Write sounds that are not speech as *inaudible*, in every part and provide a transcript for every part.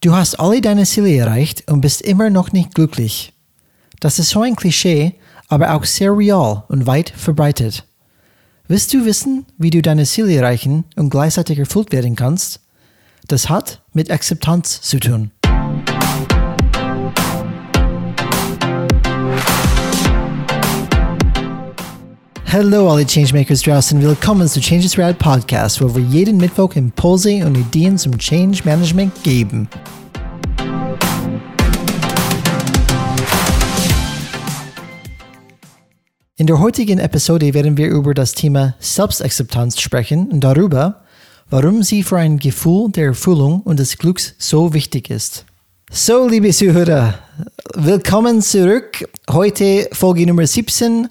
Du hast alle deine Ziele erreicht und bist immer noch nicht glücklich. Das ist so ein Klischee, aber auch sehr real und weit verbreitet. Willst du wissen, wie du deine Ziele erreichen und gleichzeitig erfüllt werden kannst? Das hat mit Akzeptanz zu tun. Hallo alle Changemakers draußen, willkommen zu Changes Rad Podcast, wo wir jeden Mittwoch Impulse und Ideen zum Change Management geben. In der heutigen Episode werden wir über das Thema Selbstakzeptanz sprechen und darüber, warum sie für ein Gefühl der Erfüllung und des Glücks so wichtig ist. So, liebe Zuhörer, willkommen zurück. Heute Folge Nummer 17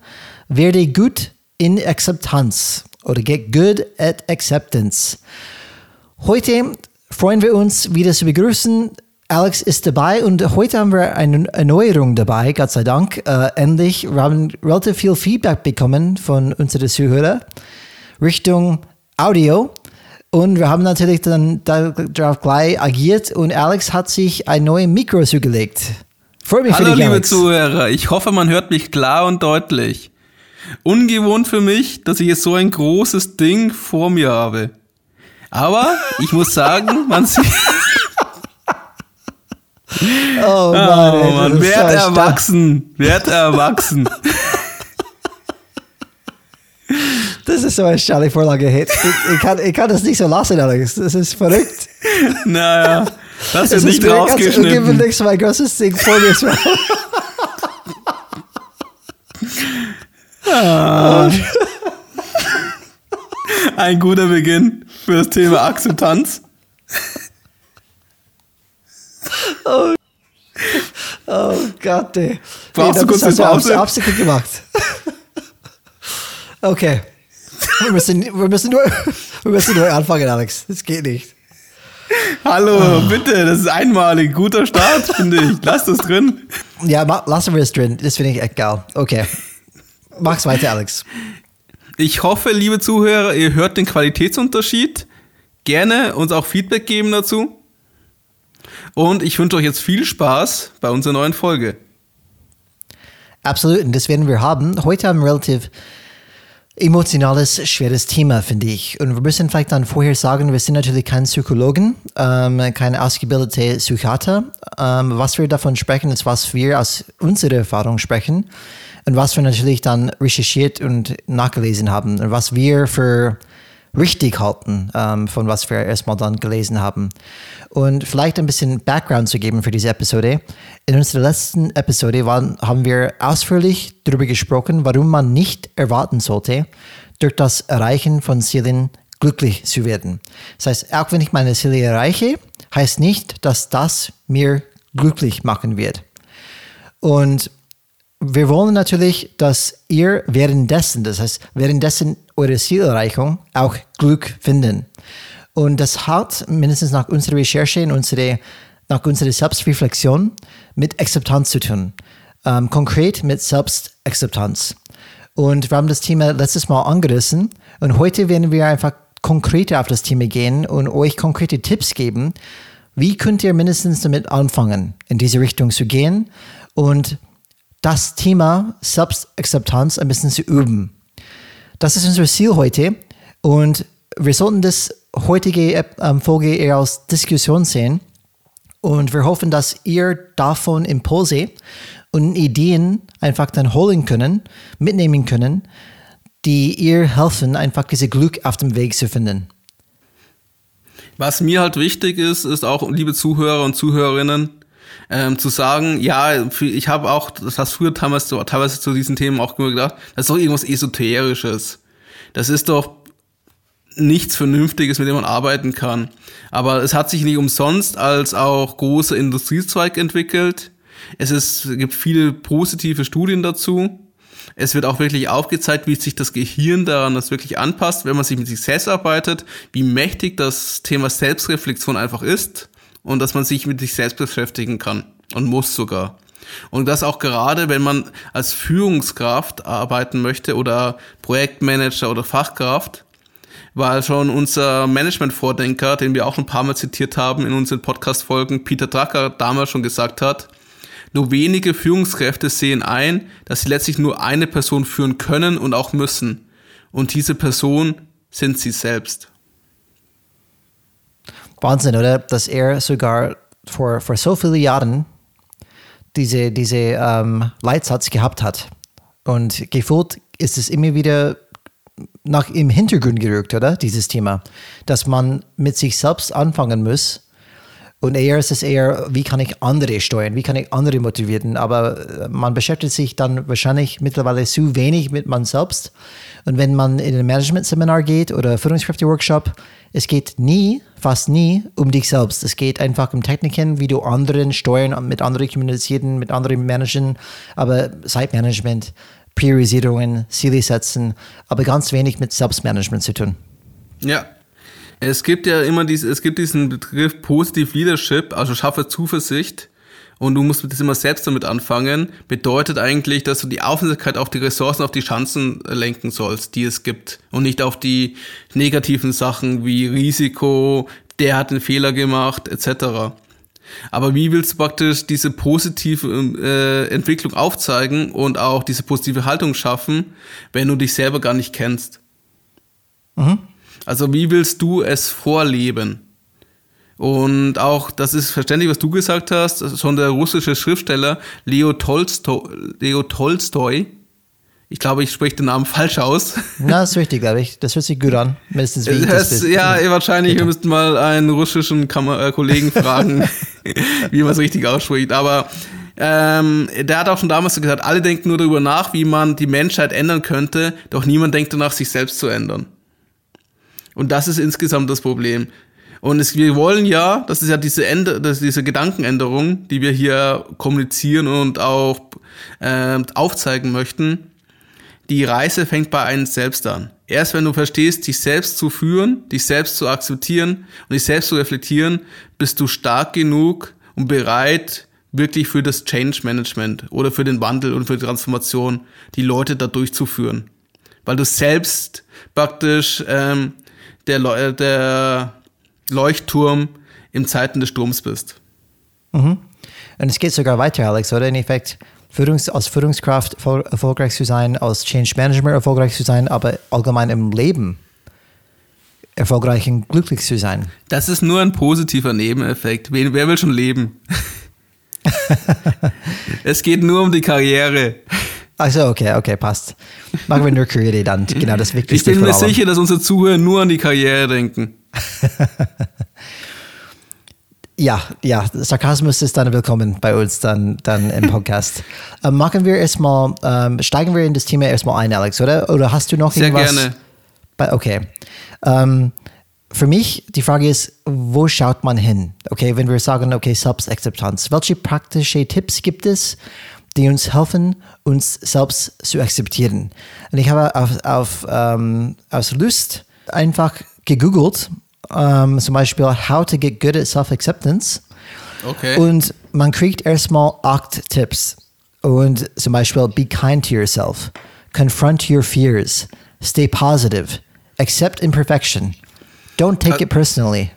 werde gut in Akzeptanz oder get good at acceptance. Heute freuen wir uns wieder zu begrüßen. Alex ist dabei und heute haben wir eine Erneuerung dabei, Gott sei Dank. Äh, endlich, wir haben relativ viel Feedback bekommen von unseren Zuhörern Richtung Audio. Und wir haben natürlich dann darauf gleich agiert und Alex hat sich ein neues Mikro zugelegt. Freut mich Hallo, für dich, liebe Alex. Zuhörer. Ich hoffe, man hört mich klar und deutlich. Ungewohnt für mich, dass ich jetzt so ein großes Ding vor mir habe. Aber ich muss sagen, *laughs* man sieht. Oh Mann, oh, Mann. werd erwachsen, werd *laughs* erwachsen. Das ist so eine starke Vorlage. Ich, ich, kann, ich kann das nicht so lassen, Alex. Das ist verrückt. *laughs* Naja, das wird nicht rausgeschnitten. Ich gebe mein großes Ding vor mir. Ah. Ein guter Beginn für das Thema Akzeptanz. Oh, oh Gott, ey. Brauchst nee, du kurz eine Pause? Absichtlich gemacht. Okay. Wir müssen, wir, müssen nur, wir müssen nur anfangen, Alex. Das geht nicht. Hallo, oh. bitte, das ist einmalig. Guter Start, finde ich. Lass das drin. Ja, lassen wir es drin. Das finde ich echt geil. Okay. Mach's weiter, Alex. Ich hoffe, liebe Zuhörer, ihr hört den Qualitätsunterschied. Gerne uns auch Feedback geben dazu. Und ich wünsche euch jetzt viel Spaß bei unserer neuen Folge. Absolut, und das werden wir haben. Heute haben wir relativ emotionales, schweres Thema, finde ich. Und wir müssen vielleicht dann vorher sagen, wir sind natürlich kein Psychologen, ähm, keine ausgebildete Psychiater. Ähm, was wir davon sprechen, ist, was wir aus unserer Erfahrung sprechen und was wir natürlich dann recherchiert und nachgelesen haben und was wir für richtig halten, ähm, von was wir erstmal dann gelesen haben. Und vielleicht ein bisschen Background zu geben für diese Episode. In unserer letzten Episode waren, haben wir ausführlich darüber gesprochen, warum man nicht erwarten sollte, durch das Erreichen von Zielen glücklich zu werden. Das heißt, auch wenn ich meine Ziele erreiche, heißt nicht, dass das mir glücklich machen wird. Und wir wollen natürlich, dass ihr währenddessen, das heißt währenddessen eure Zielerreichung auch Glück finden. Und das hat mindestens nach unserer Recherche und unsere, nach unserer Selbstreflexion mit Akzeptanz zu tun. Ähm, konkret mit Selbstakzeptanz. Und wir haben das Thema letztes Mal angerissen und heute werden wir einfach konkreter auf das Thema gehen und euch konkrete Tipps geben, wie könnt ihr mindestens damit anfangen, in diese Richtung zu gehen und das Thema Selbstakzeptanz ein bisschen zu üben. Das ist unser Ziel heute und wir sollten das heutige ähm, Folge eher als Diskussion sehen und wir hoffen, dass ihr davon Impulse und Ideen einfach dann holen können, mitnehmen können, die ihr helfen, einfach diese Glück auf dem Weg zu finden. Was mir halt wichtig ist, ist auch, liebe Zuhörer und Zuhörerinnen, ähm, zu sagen, ja, ich habe auch, das hast früher teilweise, teilweise zu diesen Themen auch immer gedacht, das ist doch irgendwas Esoterisches. Das ist doch nichts Vernünftiges, mit dem man arbeiten kann. Aber es hat sich nicht umsonst als auch großer Industriezweig entwickelt. Es ist, gibt viele positive Studien dazu. Es wird auch wirklich aufgezeigt, wie sich das Gehirn daran das wirklich anpasst, wenn man sich mit sich selbst arbeitet, wie mächtig das Thema Selbstreflexion einfach ist und dass man sich mit sich selbst beschäftigen kann und muss sogar. Und das auch gerade, wenn man als Führungskraft arbeiten möchte oder Projektmanager oder Fachkraft, weil schon unser Management-Vordenker, den wir auch ein paar Mal zitiert haben in unseren Podcast-Folgen, Peter Drucker damals schon gesagt hat, nur wenige Führungskräfte sehen ein, dass sie letztlich nur eine Person führen können und auch müssen. Und diese Person sind sie selbst. Wahnsinn, oder? Dass er sogar vor, vor so vielen Jahren diese, diese ähm, Leitsatz gehabt hat. Und gefühlt ist es immer wieder nach im Hintergrund gerückt, oder? Dieses Thema, dass man mit sich selbst anfangen muss. Und eher ist es eher, wie kann ich andere steuern, wie kann ich andere motivieren. Aber äh, man beschäftigt sich dann wahrscheinlich mittlerweile zu wenig mit man selbst. Und wenn man in ein Management-Seminar geht oder Führungskräfte-Workshop, es geht nie, fast nie um dich selbst. Es geht einfach um Techniken, wie du anderen steuern, mit anderen kommunizieren, mit anderen managen. Aber Zeitmanagement, Priorisierungen, Ziele setzen, aber ganz wenig mit Selbstmanagement zu tun. Ja. Es gibt ja immer dies, es gibt diesen Begriff Positive Leadership, also schaffe Zuversicht und du musst das immer selbst damit anfangen, bedeutet eigentlich, dass du die Aufmerksamkeit auf die Ressourcen, auf die Chancen lenken sollst, die es gibt und nicht auf die negativen Sachen wie Risiko, der hat einen Fehler gemacht, etc. Aber wie willst du praktisch diese positive äh, Entwicklung aufzeigen und auch diese positive Haltung schaffen, wenn du dich selber gar nicht kennst? Mhm. Also wie willst du es vorleben? Und auch, das ist verständlich, was du gesagt hast, schon der russische Schriftsteller Leo Tolstoi, Leo Tolstoi ich glaube, ich spreche den Namen falsch aus. *laughs* Na, das ist richtig, glaube ich. Das hört sich gut an. Mindestens wie das, das Ja, wahrscheinlich. Bitte. Wir müssten mal einen russischen Kammer äh, Kollegen fragen, *laughs* wie man es richtig ausspricht. Aber ähm, der hat auch schon damals gesagt, alle denken nur darüber nach, wie man die Menschheit ändern könnte, doch niemand denkt danach, sich selbst zu ändern. Und das ist insgesamt das Problem. Und es, wir wollen ja, das ist ja diese, Ende, das diese Gedankenänderung, die wir hier kommunizieren und auch äh, aufzeigen möchten, die Reise fängt bei einem selbst an. Erst wenn du verstehst, dich selbst zu führen, dich selbst zu akzeptieren und dich selbst zu reflektieren, bist du stark genug und bereit, wirklich für das Change Management oder für den Wandel und für die Transformation die Leute da durchzuführen. Weil du selbst praktisch ähm, der, der Leuchtturm im Zeiten des Sturms bist. Mhm. Und es geht sogar weiter, Alex, oder? In Effekt, Führungs als Führungskraft erfolgreich zu sein, als Change Manager erfolgreich zu sein, aber allgemein im Leben erfolgreich und glücklich zu sein. Das ist nur ein positiver Nebeneffekt. Wer, wer will schon leben? *laughs* es geht nur um die Karriere. Also okay, okay, passt. Machen wir nur Karriere dann. Genau, das Wichtigste. Ich bin mir sicher, dass unsere Zuhörer nur an die Karriere denken. *laughs* Ja, ja, Sarkasmus ist dann willkommen bei uns dann, dann im *laughs* Podcast. ähm, machen wir erstmal, ähm, steigen wir in das Thema erstmal ein, Alex, oder? Oder hast du noch Sehr irgendwas? Sehr gerne. Bei, okay. Ähm, für mich, die Frage ist, wo schaut man hin? Okay, wenn wir sagen, okay, Selbstakzeptanz. Welche praktischen Tipps gibt es, die uns helfen, uns selbst zu akzeptieren? Und ich habe auf, auf, ähm, aus Lust einfach gegoogelt ähm, zum Beispiel How to Get Good at Self-Acceptance. Okay. Und man kriegt erstmal acht Tipps. Und zum Beispiel Be kind to yourself. Confront your fears. Stay positive. Accept imperfection. Don't take uh, it personally.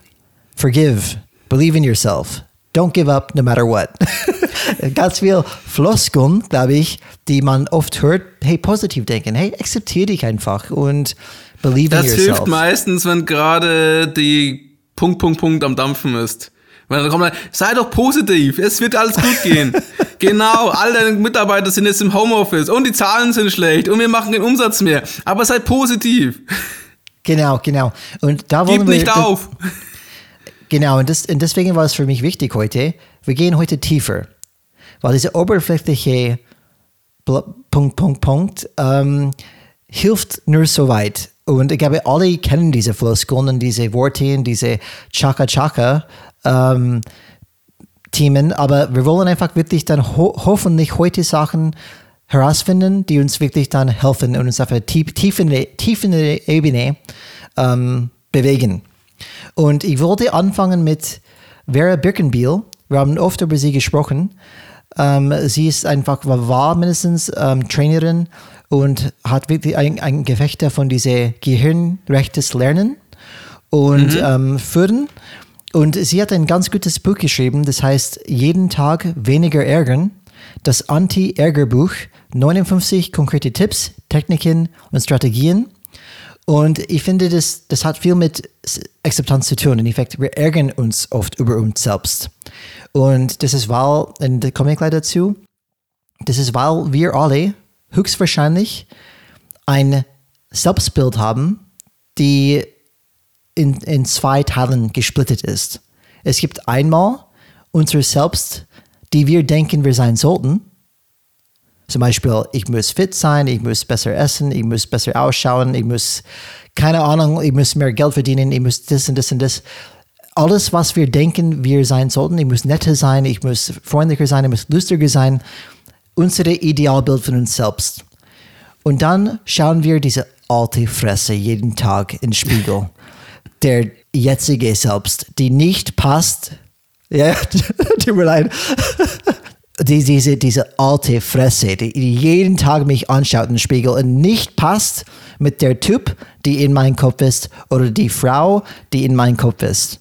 Forgive. Believe in yourself. Don't give up no matter what. *laughs* Ganz viel Floskeln, glaube ich, die man oft hört. Hey, positiv denken. Hey, akzeptiere dich einfach und Believe das in yourself. hilft meistens, wenn gerade die Punkt, Punkt, Punkt am Dampfen ist. Wenn dann kommt dann, sei doch positiv, es wird alles gut gehen. *laughs* genau, all deine Mitarbeiter sind jetzt im Homeoffice und die Zahlen sind schlecht und wir machen den Umsatz mehr. Aber sei positiv. Genau, genau. Und da wollen Gib wir, nicht auf. Genau, und, das, und deswegen war es für mich wichtig heute, wir gehen heute tiefer. Weil diese oberflächliche Punkt, Punkt, Punkt ähm, hilft nur so weit. Und ich glaube, alle kennen diese Floskeln und diese Worte und diese Chaka-Chaka. Ähm, Themen, aber wir wollen einfach wirklich dann ho hoffentlich heute Sachen herausfinden, die uns wirklich dann helfen und uns auf einer tief, tiefen Ebene ähm, bewegen. Und ich wollte anfangen mit Vera Birkenbiel. Wir haben oft über sie gesprochen. Ähm, sie ist einfach, war mindestens ähm, Trainerin und hat wirklich ein, ein Gefecht von diesem gehirnrechtes Lernen und mhm. ähm, Führen. Und sie hat ein ganz gutes Buch geschrieben, das heißt Jeden Tag weniger ärgern, das Anti-Ärger-Buch, 59 konkrete Tipps, Techniken und Strategien. Und ich finde, das, das hat viel mit Akzeptanz zu tun. In Effekt, wir ärgern uns oft über uns selbst. Und das ist, weil, und da komme ich gleich dazu, das ist, weil wir alle höchstwahrscheinlich ein Selbstbild haben, die in, in zwei Teilen gesplittet ist. Es gibt einmal unser Selbst, die wir denken, wir sein sollten. Zum Beispiel, ich muss fit sein, ich muss besser essen, ich muss besser ausschauen, ich muss, keine Ahnung, ich muss mehr Geld verdienen, ich muss das und das und das. Alles, was wir denken, wir sein sollten, ich muss netter sein, ich muss freundlicher sein, ich muss lustiger sein, unser Idealbild von uns selbst. Und dann schauen wir diese alte Fresse jeden Tag in den Spiegel. *laughs* Der jetzige Selbst, die nicht passt. Ja, *laughs* tut mir leid. Die, diese, diese alte Fresse, die jeden Tag mich anschaut den Spiegel und nicht passt mit der Typ, die in meinem Kopf ist oder die Frau, die in meinem Kopf ist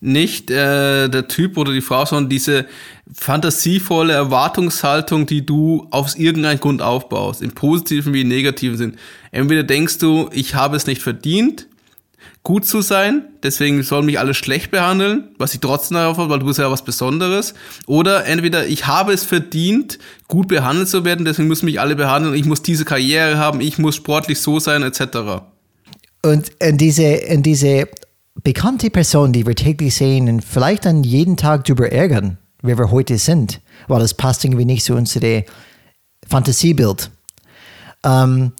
nicht äh, der Typ oder die Frau, sondern diese fantasievolle Erwartungshaltung, die du aus irgendeinem Grund aufbaust, im positiven wie im negativen Sinn. Entweder denkst du, ich habe es nicht verdient, gut zu sein, deswegen sollen mich alle schlecht behandeln, was ich trotzdem darauf habe, weil du bist ja was Besonderes. Oder entweder ich habe es verdient, gut behandelt zu werden, deswegen müssen mich alle behandeln, ich muss diese Karriere haben, ich muss sportlich so sein, etc. Und in diese, in diese bekannte Person, die wir täglich sehen und vielleicht dann jeden Tag darüber ärgern, wer wir heute sind, weil das passt irgendwie nicht zu unserem Fantasiebild. Ähm,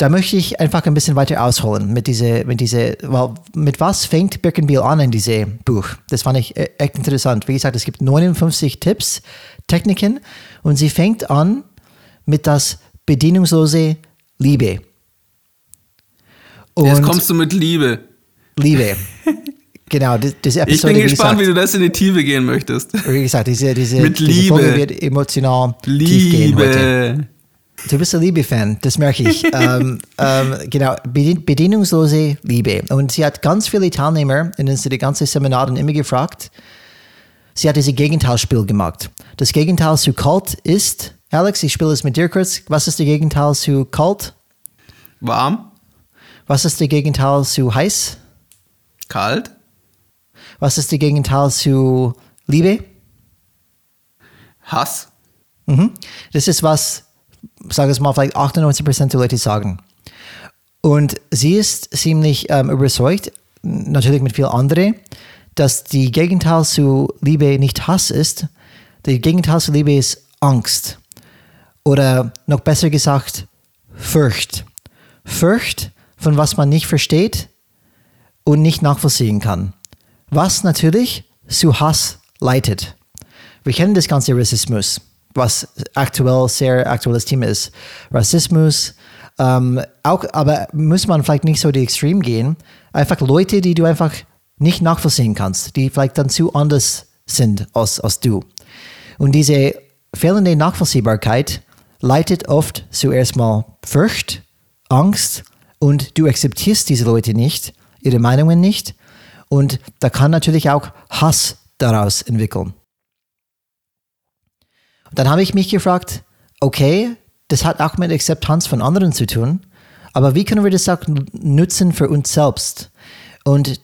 da möchte ich einfach ein bisschen weiter ausholen mit diese, mit diese, weil mit was fängt Birkenbiel an in diesem Buch? Das fand ich e-, echt interessant. Wie gesagt, es gibt 59 Tipps, Techniken und sie fängt an mit das bedienungslose Liebe. Und Jetzt kommst du mit Liebe. Liebe. Genau, diese Episode. Ich bin gespannt, gesagt, wie du das in die Tiefe gehen möchtest. Wie gesagt, diese, diese, Mit diese Liebe. Folge wird emotional Liebe. tief gehen heute. Du bist ein Liebe-Fan, das merke ich. *laughs* ähm, ähm, genau, bedienungslose Liebe. Und sie hat ganz viele Teilnehmer in den ganzen Seminaren immer gefragt. Sie hat dieses Gegenteilspiel gemacht. Das Gegenteil zu kalt ist, Alex, ich spiele es mit dir kurz. Was ist das Gegenteil zu kalt? Warm. Was ist das Gegenteil zu heiß? Kalt. Was ist das Gegenteil zu Liebe? Hass. Mhm. Das ist was, sage es mal, vielleicht 98% der Leute sagen. Und sie ist ziemlich ähm, überzeugt, natürlich mit viel anderen, dass die Gegenteil zu Liebe nicht Hass ist. Die Gegenteil zu Liebe ist Angst. Oder noch besser gesagt, Furcht. Furcht, von was man nicht versteht und nicht nachvollziehen kann. Was natürlich zu Hass leitet. Wir kennen das ganze Rassismus, was aktuell sehr aktuelles Thema ist. Rassismus, ähm, auch, aber muss man vielleicht nicht so die Extrem gehen. Einfach Leute, die du einfach nicht nachvollziehen kannst, die vielleicht dann zu anders sind als, als du. Und diese fehlende Nachvollziehbarkeit leitet oft zuerst mal Furcht, Angst und du akzeptierst diese Leute nicht ihre Meinungen nicht. Und da kann natürlich auch Hass daraus entwickeln. Dann habe ich mich gefragt, okay, das hat auch mit Akzeptanz von anderen zu tun, aber wie können wir das auch nutzen für uns selbst? Und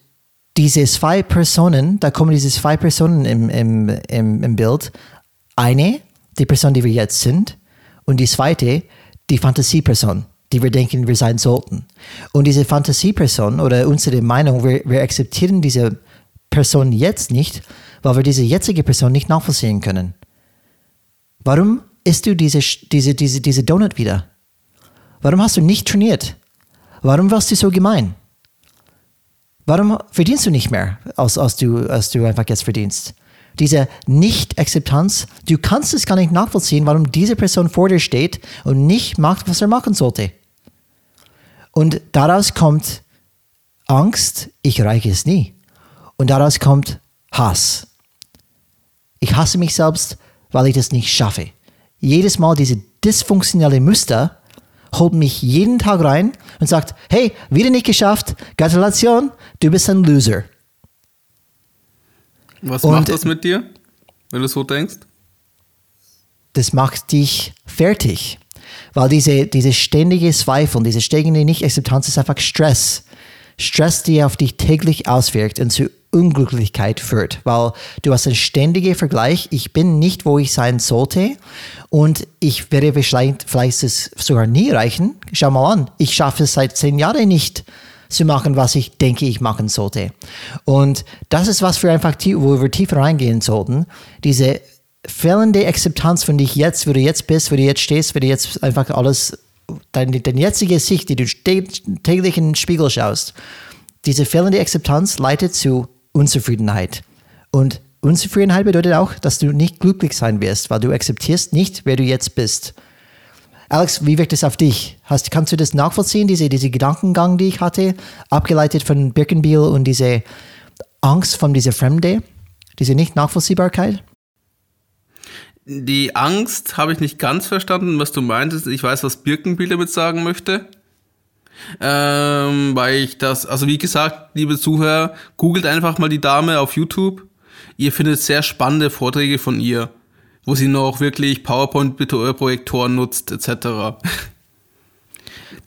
diese zwei Personen, da kommen diese zwei Personen im, im, im, im Bild. Eine, die Person, die wir jetzt sind, und die zweite, die Fantasieperson die wir denken, wir sein sollten. Und diese Fantasieperson oder unsere Meinung, wir, wir akzeptieren diese Person jetzt nicht, weil wir diese jetzige Person nicht nachvollziehen können. Warum isst du diese, diese, diese, diese Donut wieder? Warum hast du nicht trainiert? Warum warst du so gemein? Warum verdienst du nicht mehr, als, als, du, als du einfach jetzt verdienst? diese Nicht-Akzeptanz, du kannst es gar nicht nachvollziehen, warum diese Person vor dir steht und nicht macht, was er machen sollte. Und daraus kommt Angst, ich reiche es nie. Und daraus kommt Hass. Ich hasse mich selbst, weil ich das nicht schaffe. Jedes Mal diese dysfunktionelle Muster holt mich jeden Tag rein und sagt, hey, wieder nicht geschafft, Gratulation, du bist ein Loser. Was und macht das mit dir, wenn du so denkst? Das macht dich fertig. Weil diese, diese ständige Zweifel, diese ständige Nicht-Akzeptanz ist einfach Stress. Stress, die auf dich täglich auswirkt und zu Unglücklichkeit führt, weil du hast einen ständigen Vergleich. Ich bin nicht, wo ich sein sollte und ich werde vielleicht, vielleicht es sogar nie erreichen. Schau mal an, ich schaffe es seit zehn Jahren nicht zu machen, was ich denke, ich machen sollte. Und das ist was wir einfach, wo wir tiefer reingehen sollten. Diese fehlende Akzeptanz von dich jetzt, wo du jetzt bist, wo du jetzt stehst, wo du jetzt einfach alles, deine, deine jetzige Sicht, die du täglich in den Spiegel schaust, diese fehlende Akzeptanz leitet zu Unzufriedenheit. Und Unzufriedenheit bedeutet auch, dass du nicht glücklich sein wirst, weil du akzeptierst nicht, wer du jetzt bist. Alex, wie wirkt es auf dich? Hast, kannst du das nachvollziehen, diese, diese Gedankengang, die ich hatte, abgeleitet von Birkenbiel und diese Angst von dieser Fremde, diese Nicht-Nachvollziehbarkeit? Die Angst habe ich nicht ganz verstanden, was du meintest. Ich weiß, was Birkenbiel damit sagen möchte. Ähm, weil ich das, also wie gesagt, liebe Zuhörer, googelt einfach mal die Dame auf YouTube. Ihr findet sehr spannende Vorträge von ihr, wo sie noch wirklich PowerPoint-Projektoren nutzt, etc.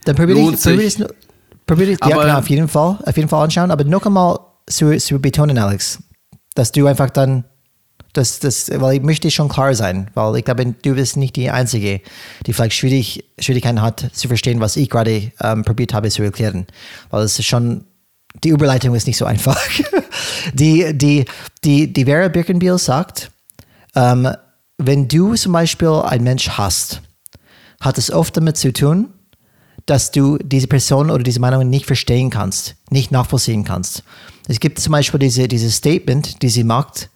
Dann probiere ich, probier ich, probier ich, ja klar, auf jeden Fall, auf jeden Fall anschauen, aber noch einmal zu, zu betonen, Alex, dass du einfach dann das, das, weil ich möchte schon klar sein, weil ich glaube, du bist nicht die Einzige, die vielleicht schwierig, Schwierigkeiten hat zu verstehen, was ich gerade ähm, probiert habe zu erklären. Weil es ist schon, die Überleitung ist nicht so einfach. *laughs* die, die, die, die Vera Birkenbiel sagt, ähm, wenn du zum Beispiel einen Mensch hast, hat es oft damit zu tun, dass du diese Person oder diese Meinung nicht verstehen kannst, nicht nachvollziehen kannst. Es gibt zum Beispiel diese, dieses Statement, die sie macht,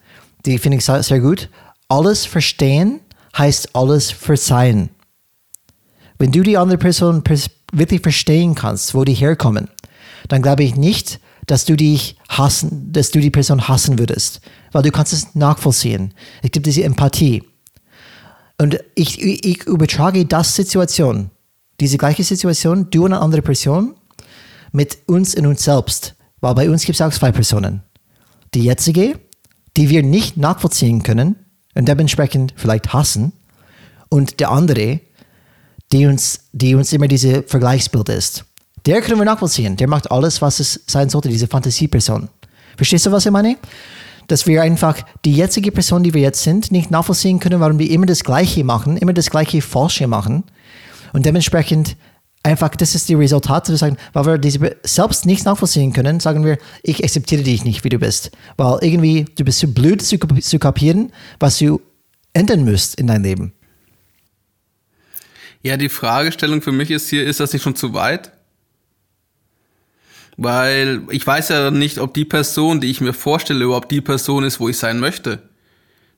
die finde ich sehr gut. Alles verstehen heißt alles verzeihen. Wenn du die andere Person wirklich verstehen kannst, wo die herkommen, dann glaube ich nicht, dass du dich hassen, dass du die Person hassen würdest, weil du kannst es nachvollziehen. Es gibt diese Empathie. Und ich, ich übertrage das Situation, diese gleiche Situation, du und eine andere Person, mit uns in uns selbst. Weil bei uns gibt es auch zwei Personen. Die jetzige die wir nicht nachvollziehen können und dementsprechend vielleicht hassen, und der andere, die uns, die uns immer diese Vergleichsbild ist. Der können wir nachvollziehen. Der macht alles, was es sein sollte, diese Fantasieperson. Verstehst du, was ich meine? Dass wir einfach die jetzige Person, die wir jetzt sind, nicht nachvollziehen können, warum wir immer das Gleiche machen, immer das Gleiche Falsche machen. Und dementsprechend einfach, das ist die Resultate, wir sagen, weil wir diese selbst nicht nachvollziehen können, sagen wir, ich akzeptiere dich nicht, wie du bist. Weil irgendwie, du bist zu blöd zu, zu kapieren, was du ändern musst in deinem Leben. Ja, die Fragestellung für mich ist hier, ist das nicht schon zu weit? Weil ich weiß ja nicht, ob die Person, die ich mir vorstelle, überhaupt die Person ist, wo ich sein möchte.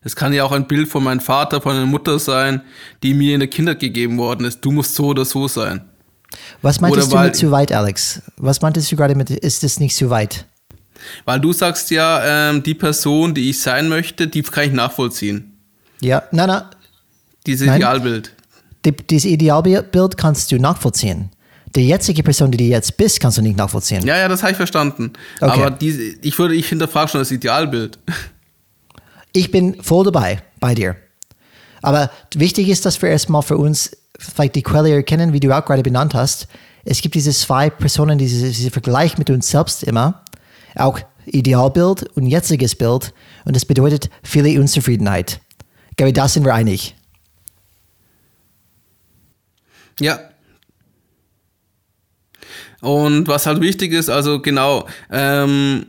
Es kann ja auch ein Bild von meinem Vater, von meiner Mutter sein, die mir in der Kindheit gegeben worden ist. Du musst so oder so sein. Was meintest Oder du mit zu weit, Alex? Was meintest du gerade mit, ist das nicht zu weit? Weil du sagst ja, ähm, die Person, die ich sein möchte, die kann ich nachvollziehen. Ja, nein, nein. Dieses nein. Idealbild. Die, dieses Idealbild kannst du nachvollziehen. Die jetzige Person, die du jetzt bist, kannst du nicht nachvollziehen. Ja, ja, das habe ich verstanden. Okay. Aber diese, ich würde, ich hinterfrage schon das Idealbild. Ich bin voll dabei, bei dir. Aber wichtig ist, dass wir erstmal für uns vielleicht die Quelle erkennen, wie du auch gerade benannt hast. Es gibt diese zwei Personen, diese, diese Vergleich mit uns selbst immer, auch Idealbild und jetziges Bild. Und das bedeutet viele Unzufriedenheit. Ich glaube, da sind wir einig. Ja. Und was halt wichtig ist, also genau, ähm,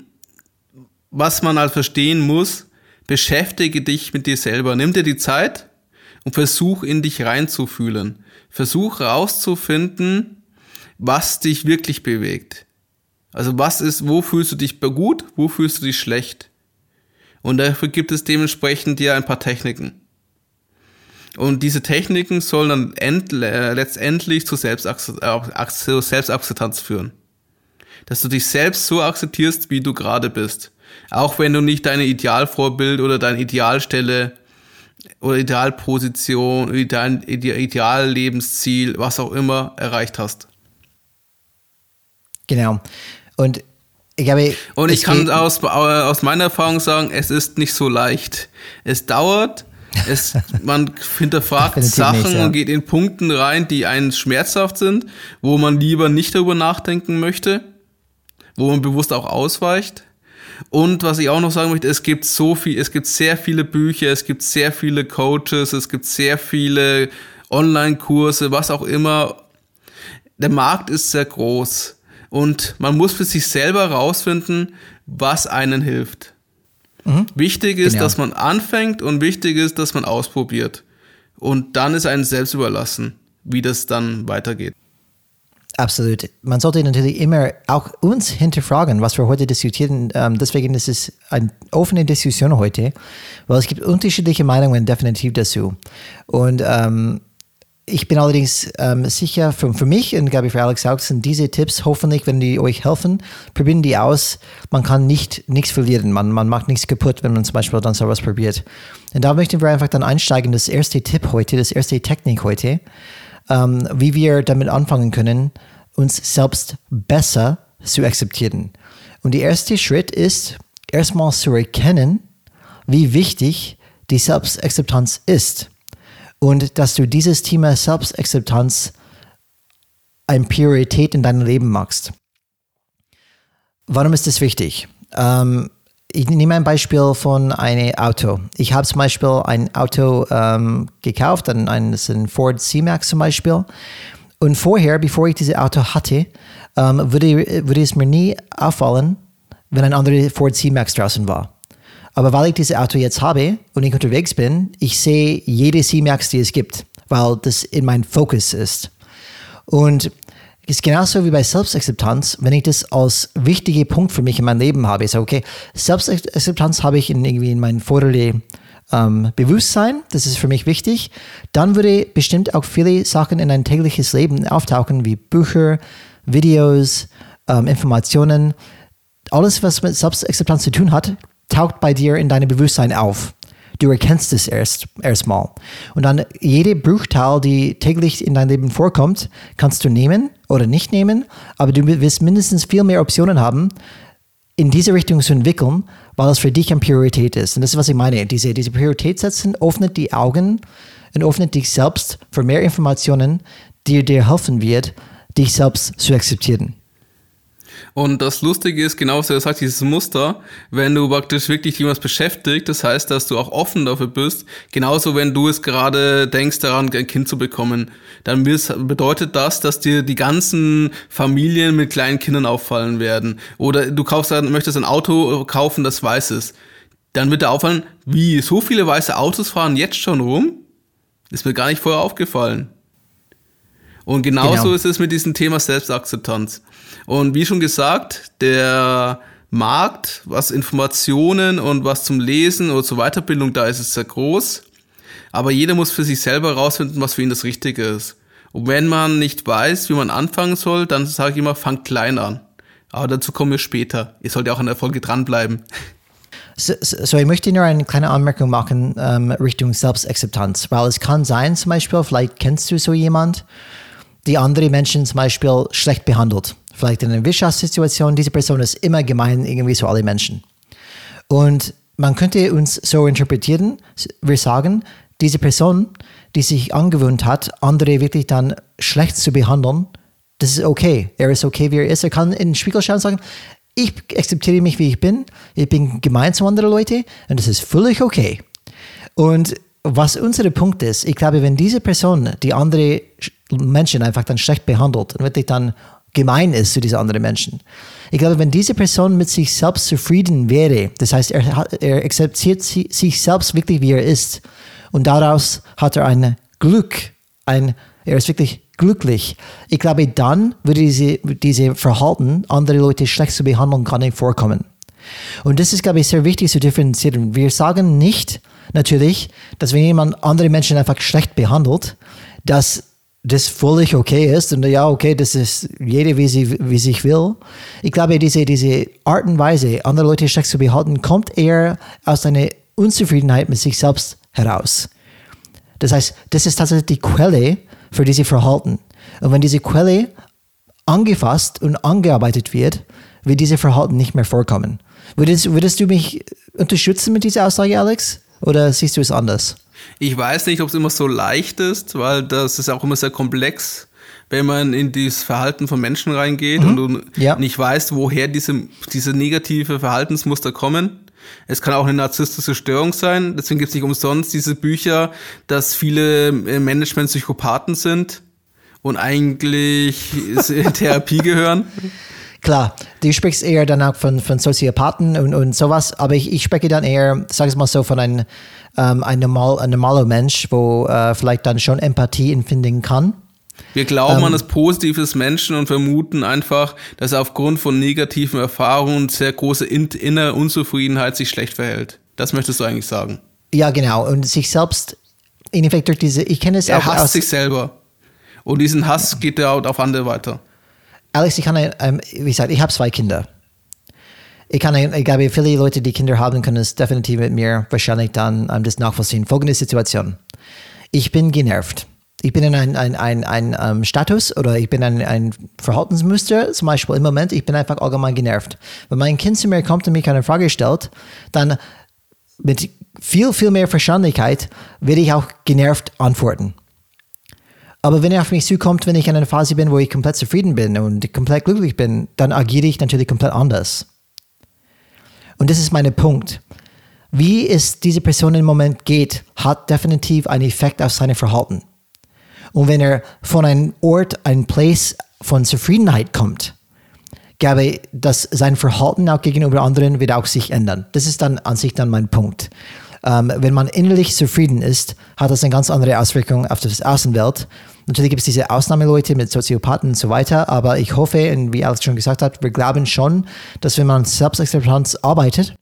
was man halt verstehen muss, beschäftige dich mit dir selber. Nimm dir die Zeit und versuch in dich reinzufühlen. Versuch herauszufinden, was dich wirklich bewegt. Also was ist, wo fühlst du dich gut, wo fühlst du dich schlecht? Und dafür gibt es dementsprechend ja ein paar Techniken. Und diese Techniken sollen dann end, äh, letztendlich zur, zur Selbstakzeptanz führen. Dass du dich selbst so akzeptierst, wie du gerade bist. Auch wenn du nicht deine Idealvorbild oder deine Idealstelle oder Idealposition, Ideal, Ideallebensziel, was auch immer erreicht hast. Genau. Und ich glaube, und ich kann aus, aus meiner Erfahrung sagen, es ist nicht so leicht. Es dauert, es, *laughs* man hinterfragt Sachen nicht, ja. und geht in Punkten rein, die einen schmerzhaft sind, wo man lieber nicht darüber nachdenken möchte, wo man bewusst auch ausweicht. Und was ich auch noch sagen möchte, es gibt so viel, es gibt sehr viele Bücher, es gibt sehr viele Coaches, es gibt sehr viele Online-Kurse, was auch immer. Der Markt ist sehr groß. Und man muss für sich selber rausfinden, was einen hilft. Mhm. Wichtig ist, genau. dass man anfängt und wichtig ist, dass man ausprobiert. Und dann ist einem selbst überlassen, wie das dann weitergeht. Absolut. Man sollte natürlich immer auch uns hinterfragen, was wir heute diskutieren. Ähm, deswegen ist es eine offene Diskussion heute, weil es gibt unterschiedliche Meinungen definitiv dazu. Und ähm, ich bin allerdings ähm, sicher, für, für mich und glaube ich für Alex auch, sind diese Tipps hoffentlich, wenn die euch helfen, probieren die aus. Man kann nicht nichts verlieren, man, man macht nichts kaputt, wenn man zum Beispiel dann sowas probiert. Und da möchten wir einfach dann einsteigen. Das erste Tipp heute, das erste Technik heute, ähm, wie wir damit anfangen können, uns selbst besser zu akzeptieren. Und der erste Schritt ist, erstmal zu erkennen, wie wichtig die Selbstakzeptanz ist und dass du dieses Thema Selbstakzeptanz eine Priorität in deinem Leben machst. Warum ist das wichtig? Ähm, ich nehme ein Beispiel von einem Auto. Ich habe zum Beispiel ein Auto ähm, gekauft, ein, ein, Ford C-Max zum Beispiel. Und vorher, bevor ich dieses Auto hatte, ähm, würde, würde es mir nie auffallen, wenn ein anderer Ford C-Max draußen war. Aber weil ich dieses Auto jetzt habe und ich unterwegs bin, ich sehe jede C-Max, die es gibt, weil das in mein Fokus ist. Und ist genauso wie bei Selbstakzeptanz, wenn ich das als wichtiger Punkt für mich in meinem Leben habe. Ich sage, okay, Selbstakzeptanz habe ich in, irgendwie in meinem vorderen ähm, Bewusstsein, das ist für mich wichtig. Dann würde bestimmt auch viele Sachen in ein tägliches Leben auftauchen, wie Bücher, Videos, ähm, Informationen. Alles, was mit Selbstakzeptanz zu tun hat, taucht bei dir in deinem Bewusstsein auf. Du erkennst es erst erstmal. Und dann jede Bruchteil, die täglich in deinem Leben vorkommt, kannst du nehmen oder nicht nehmen, aber du wirst mindestens viel mehr Optionen haben, in diese Richtung zu entwickeln, weil es für dich eine Priorität ist. Und das ist, was ich meine. Diese, diese Priorität setzen öffnet die Augen und öffnet dich selbst für mehr Informationen, die dir helfen wird, dich selbst zu akzeptieren. Und das Lustige ist, genauso wie sagt, dieses Muster, wenn du praktisch wirklich jemals beschäftigt, das heißt, dass du auch offen dafür bist, genauso wenn du es gerade denkst, daran ein Kind zu bekommen, dann bedeutet das, dass dir die ganzen Familien mit kleinen Kindern auffallen werden. Oder du kaufst, möchtest ein Auto kaufen, das weiß ist. Dann wird dir auffallen, wie so viele weiße Autos fahren jetzt schon rum? Ist mir gar nicht vorher aufgefallen. Und genauso genau. ist es mit diesem Thema Selbstakzeptanz. Und wie schon gesagt, der Markt, was Informationen und was zum Lesen oder zur Weiterbildung da ist, ist sehr groß. Aber jeder muss für sich selber herausfinden, was für ihn das Richtige ist. Und wenn man nicht weiß, wie man anfangen soll, dann sage ich immer, fangt klein an. Aber dazu kommen wir später. Ihr sollt ja auch an der Folge dranbleiben. So, so, ich möchte nur eine kleine Anmerkung machen ähm, Richtung Selbstakzeptanz, weil es kann sein, zum Beispiel, vielleicht kennst du so jemand, die andere Menschen zum Beispiel schlecht behandelt vielleicht in einer Wirtschaftssituation, diese Person ist immer gemein irgendwie zu allen Menschen. Und man könnte uns so interpretieren, wir sagen, diese Person, die sich angewöhnt hat, andere wirklich dann schlecht zu behandeln, das ist okay. Er ist okay, wie er ist. Er kann in den Spiegel schauen und sagen, ich akzeptiere mich, wie ich bin. Ich bin gemein zu anderen Leuten und das ist völlig okay. Und was unser Punkt ist, ich glaube, wenn diese Person die andere Menschen einfach dann schlecht behandelt und wirklich dann gemein ist zu diesen anderen Menschen. Ich glaube, wenn diese Person mit sich selbst zufrieden wäre, das heißt, er, er akzeptiert sich selbst wirklich, wie er ist, und daraus hat er ein Glück, ein, er ist wirklich glücklich. Ich glaube, dann würde diese, diese Verhalten, andere Leute schlecht zu behandeln, gar nicht vorkommen. Und das ist, glaube ich, sehr wichtig zu differenzieren. Wir sagen nicht natürlich, dass wenn jemand andere Menschen einfach schlecht behandelt, dass das völlig okay ist und ja, okay, das ist jede, wie sie wie sich will. Ich glaube, diese, diese Art und Weise, andere Leute schlecht zu behalten, kommt eher aus einer Unzufriedenheit mit sich selbst heraus. Das heißt, das ist tatsächlich die Quelle für diese Verhalten. Und wenn diese Quelle angefasst und angearbeitet wird, wird diese Verhalten nicht mehr vorkommen. Würdest, würdest du mich unterstützen mit dieser Aussage, Alex? Oder siehst du es anders? Ich weiß nicht, ob es immer so leicht ist, weil das ist auch immer sehr komplex, wenn man in dieses Verhalten von Menschen reingeht mhm. und du ja. nicht weißt, woher diese, diese negative Verhaltensmuster kommen. Es kann auch eine narzisstische Störung sein. Deswegen gibt es nicht umsonst diese Bücher, dass viele äh, Management-Psychopathen sind und eigentlich *laughs* in Therapie gehören. Klar, du sprichst eher dann auch von, von Soziopathen und, und sowas, aber ich, ich spreche dann eher, sag ich mal so, von einem, ähm, ein, normal, ein normaler Mensch, wo äh, vielleicht dann schon Empathie empfinden kann. Wir glauben ähm, an das Positive des Menschen und vermuten einfach, dass er aufgrund von negativen Erfahrungen sehr große innere Unzufriedenheit sich schlecht verhält. Das möchtest du eigentlich sagen. Ja, genau. Und sich selbst, in Effekt durch diese, ich kenne es er auch. Er hasst sich selber. Und diesen Hass geht er auf andere weiter. Alex, ich kann, ähm, wie gesagt, ich habe zwei Kinder. Ich kann, ich glaube, viele Leute, die Kinder haben, können es definitiv mit mir wahrscheinlich dann ähm, das nachvollziehen. Folgende Situation. Ich bin genervt. Ich bin in einem ein, ein, ein, ein um, Status oder ich bin in ein Verhaltensmuster, zum Beispiel im Moment, ich bin einfach allgemein genervt. Wenn mein Kind zu mir kommt und mich eine Frage stellt, dann mit viel, viel mehr Verständlichkeit werde ich auch genervt antworten. Aber wenn er auf mich zukommt, wenn ich in einer Phase bin, wo ich komplett zufrieden bin und komplett glücklich bin, dann agiere ich natürlich komplett anders. Und das ist mein Punkt. Wie es diese Person im Moment geht, hat definitiv einen Effekt auf seine Verhalten. Und wenn er von einem Ort, einem Place von Zufriedenheit kommt, glaube ich, dass sein Verhalten auch gegenüber anderen wird auch sich ändern. Das ist dann an sich dann mein Punkt. Ähm, wenn man innerlich zufrieden ist, hat das eine ganz andere Auswirkung auf die Außenwelt Natürlich gibt es diese Ausnahmeleute mit Soziopathen und so weiter, aber ich hoffe, und wie Alex schon gesagt hat, wir glauben schon, dass wenn man Selbstakzeptanz arbeitet,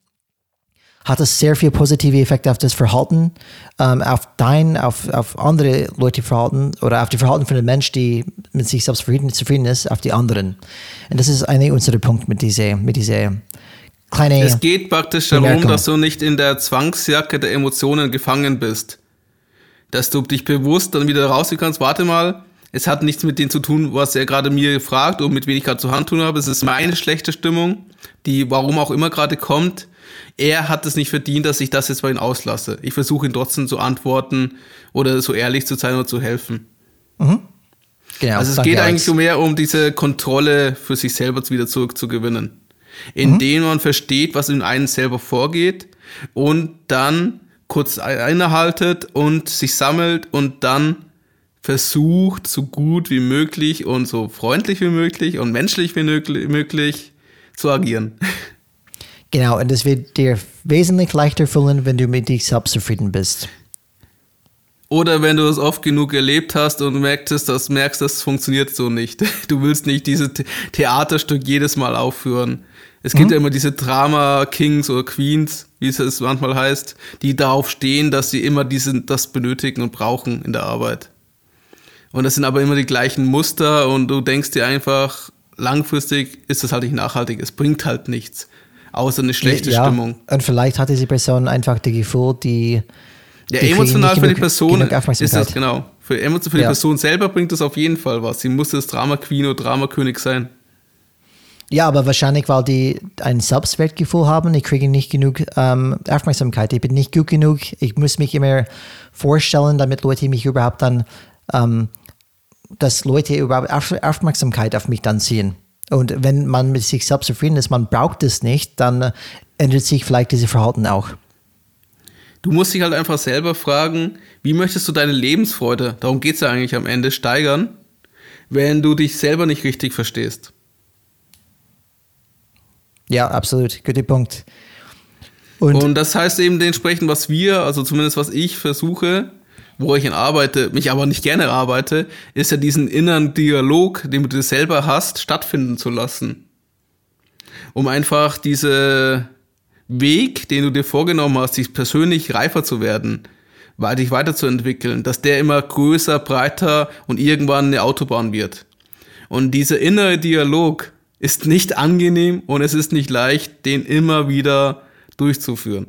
hat es sehr viel positive Effekte auf das Verhalten, ähm, auf dein, auf, auf andere Leute Verhalten oder auf die Verhalten von dem Mensch, die mit sich selbst zufrieden, ist, auf die anderen. Und das ist eigentlich unser Punkt mit dieser, mit dieser kleinen. Es geht praktisch darum, dass du nicht in der Zwangsjacke der Emotionen gefangen bist dass du dich bewusst dann wieder rausgehen kannst, warte mal, es hat nichts mit dem zu tun, was er gerade mir fragt und mit wem ich gerade zu Hand tun habe. Es ist meine schlechte Stimmung, die warum auch immer gerade kommt. Er hat es nicht verdient, dass ich das jetzt bei ihm auslasse. Ich versuche ihn trotzdem zu antworten oder so ehrlich zu sein oder zu helfen. Mhm. Genau, also es geht eigentlich so mehr um diese Kontrolle für sich selber wieder zurückzugewinnen. Indem mhm. man versteht, was in einem selber vorgeht und dann kurz innehaltet und sich sammelt und dann versucht, so gut wie möglich und so freundlich wie möglich und menschlich wie möglich zu agieren. *laughs* Genau, und es wird dir wesentlich leichter fühlen, wenn du mit dich selbst zufrieden bist. Oder wenn du es oft genug erlebt hast und merkst, dass, merkst, das funktioniert so nicht. *laughs* Du willst nicht dieses Theaterstück jedes Mal aufführen. Es gibt mhm. ja immer diese Drama Kings oder Queens, wie es manchmal heißt, die darauf stehen, dass sie immer diese, das benötigen und brauchen in der Arbeit. Und das sind aber immer die gleichen Muster und du denkst dir einfach, langfristig ist das halt nicht nachhaltig. Es bringt halt nichts, außer eine schlechte ja, Stimmung. Und vielleicht hat diese Person einfach die Gefühl, die. Ja, die emotional für die Person ist das genau. Für, emotional für die ja. Person selber bringt das auf jeden Fall was. Sie muss das Drama Queen oder Drama König sein. Ja, aber wahrscheinlich, weil die ein Selbstwertgefühl haben. Ich kriege nicht genug ähm, Aufmerksamkeit. Ich bin nicht gut genug. Ich muss mich immer vorstellen, damit Leute mich überhaupt dann, ähm, dass Leute überhaupt Aufmerksamkeit auf mich dann ziehen. Und wenn man mit sich selbst zufrieden ist, man braucht es nicht, dann ändert sich vielleicht dieses Verhalten auch. Du musst dich halt einfach selber fragen, wie möchtest du deine Lebensfreude, darum geht es ja eigentlich am Ende, steigern, wenn du dich selber nicht richtig verstehst. Ja, absolut. Guter Punkt. Und, und das heißt eben dementsprechend, was wir, also zumindest was ich versuche, wo ich arbeite, mich aber nicht gerne arbeite, ist ja diesen inneren Dialog, den du dir selber hast, stattfinden zu lassen. Um einfach diese Weg, den du dir vorgenommen hast, dich persönlich reifer zu werden, dich weiterzuentwickeln, dass der immer größer, breiter und irgendwann eine Autobahn wird. Und dieser innere Dialog, ist nicht angenehm und es ist nicht leicht, den immer wieder durchzuführen.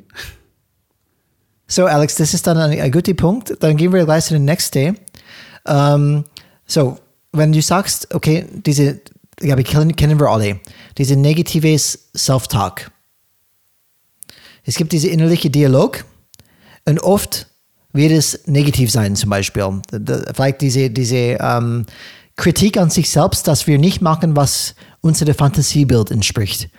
So, Alex, das ist dann ein, ein guter Punkt. Dann gehen wir gleich zu den Next Day. Ähm, so, wenn du sagst, okay, diese, ja, wir kennen, kennen wir alle, diese negative Self-Talk. Es gibt diese innerliche Dialog und oft wird es negativ sein, zum Beispiel. Vielleicht diese, diese ähm, Kritik an sich selbst, dass wir nicht machen, was unserem Fantasiebild entspricht.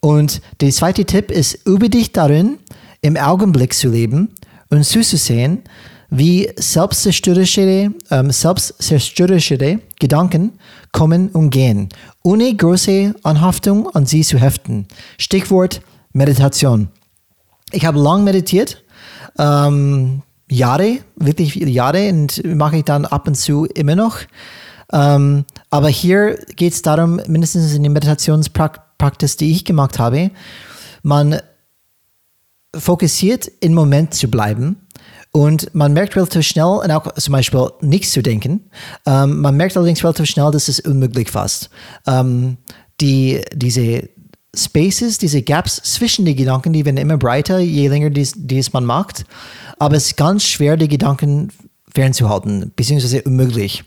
Und der zweite Tipp ist, übe dich darin, im Augenblick zu leben und zuzusehen, wie selbstzerstörerische, ähm, selbstzerstörerische Gedanken kommen und gehen, ohne große Anhaftung an sie zu heften. Stichwort Meditation. Ich habe lang meditiert, ähm, Jahre, wirklich viele Jahre und mache ich dann ab und zu immer noch. Ähm, aber hier geht es darum, mindestens in der Meditationspraxis, die ich gemacht habe, man fokussiert im Moment zu bleiben und man merkt relativ schnell, und auch zum Beispiel nichts zu denken, ähm, man merkt allerdings relativ schnell, dass es unmöglich fast. Ähm, die, diese Spaces, diese Gaps zwischen den Gedanken, die werden immer breiter, je länger dies, dies man macht. Aber es ist ganz schwer, die Gedanken fernzuhalten, beziehungsweise unmöglich.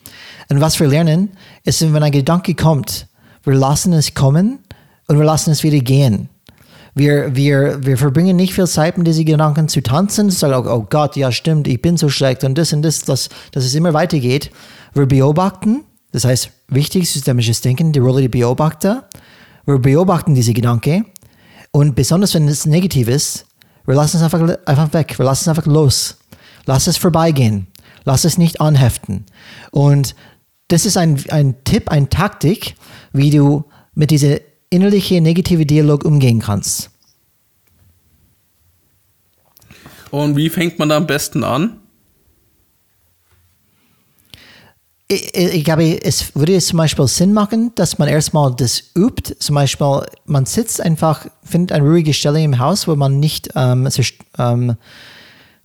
Und was wir lernen, ist, wenn ein Gedanke kommt, wir lassen es kommen und wir lassen es wieder gehen. Wir, wir, wir verbringen nicht viel Zeit mit diesen Gedanken zu tanzen, zu sagen, oh Gott, ja stimmt, ich bin so schlecht und das und das, dass, dass es immer weitergeht. Wir beobachten, das heißt, wichtig, systemisches Denken, die Rolle der Beobachter. Wir beobachten diese Gedanken und besonders wenn es negativ ist, wir lassen es einfach, einfach weg, wir lassen es einfach los. Lass es vorbeigehen. Lass es nicht anheften. Und das ist ein, ein Tipp, eine Taktik, wie du mit dieser innerlichen negativen Dialog umgehen kannst. Und wie fängt man da am besten an? ich, ich glaube, es würde zum Beispiel Sinn machen, dass man erstmal das übt. Zum Beispiel, man sitzt einfach, findet eine ruhige Stelle im Haus, wo man nicht, ähm, ähm,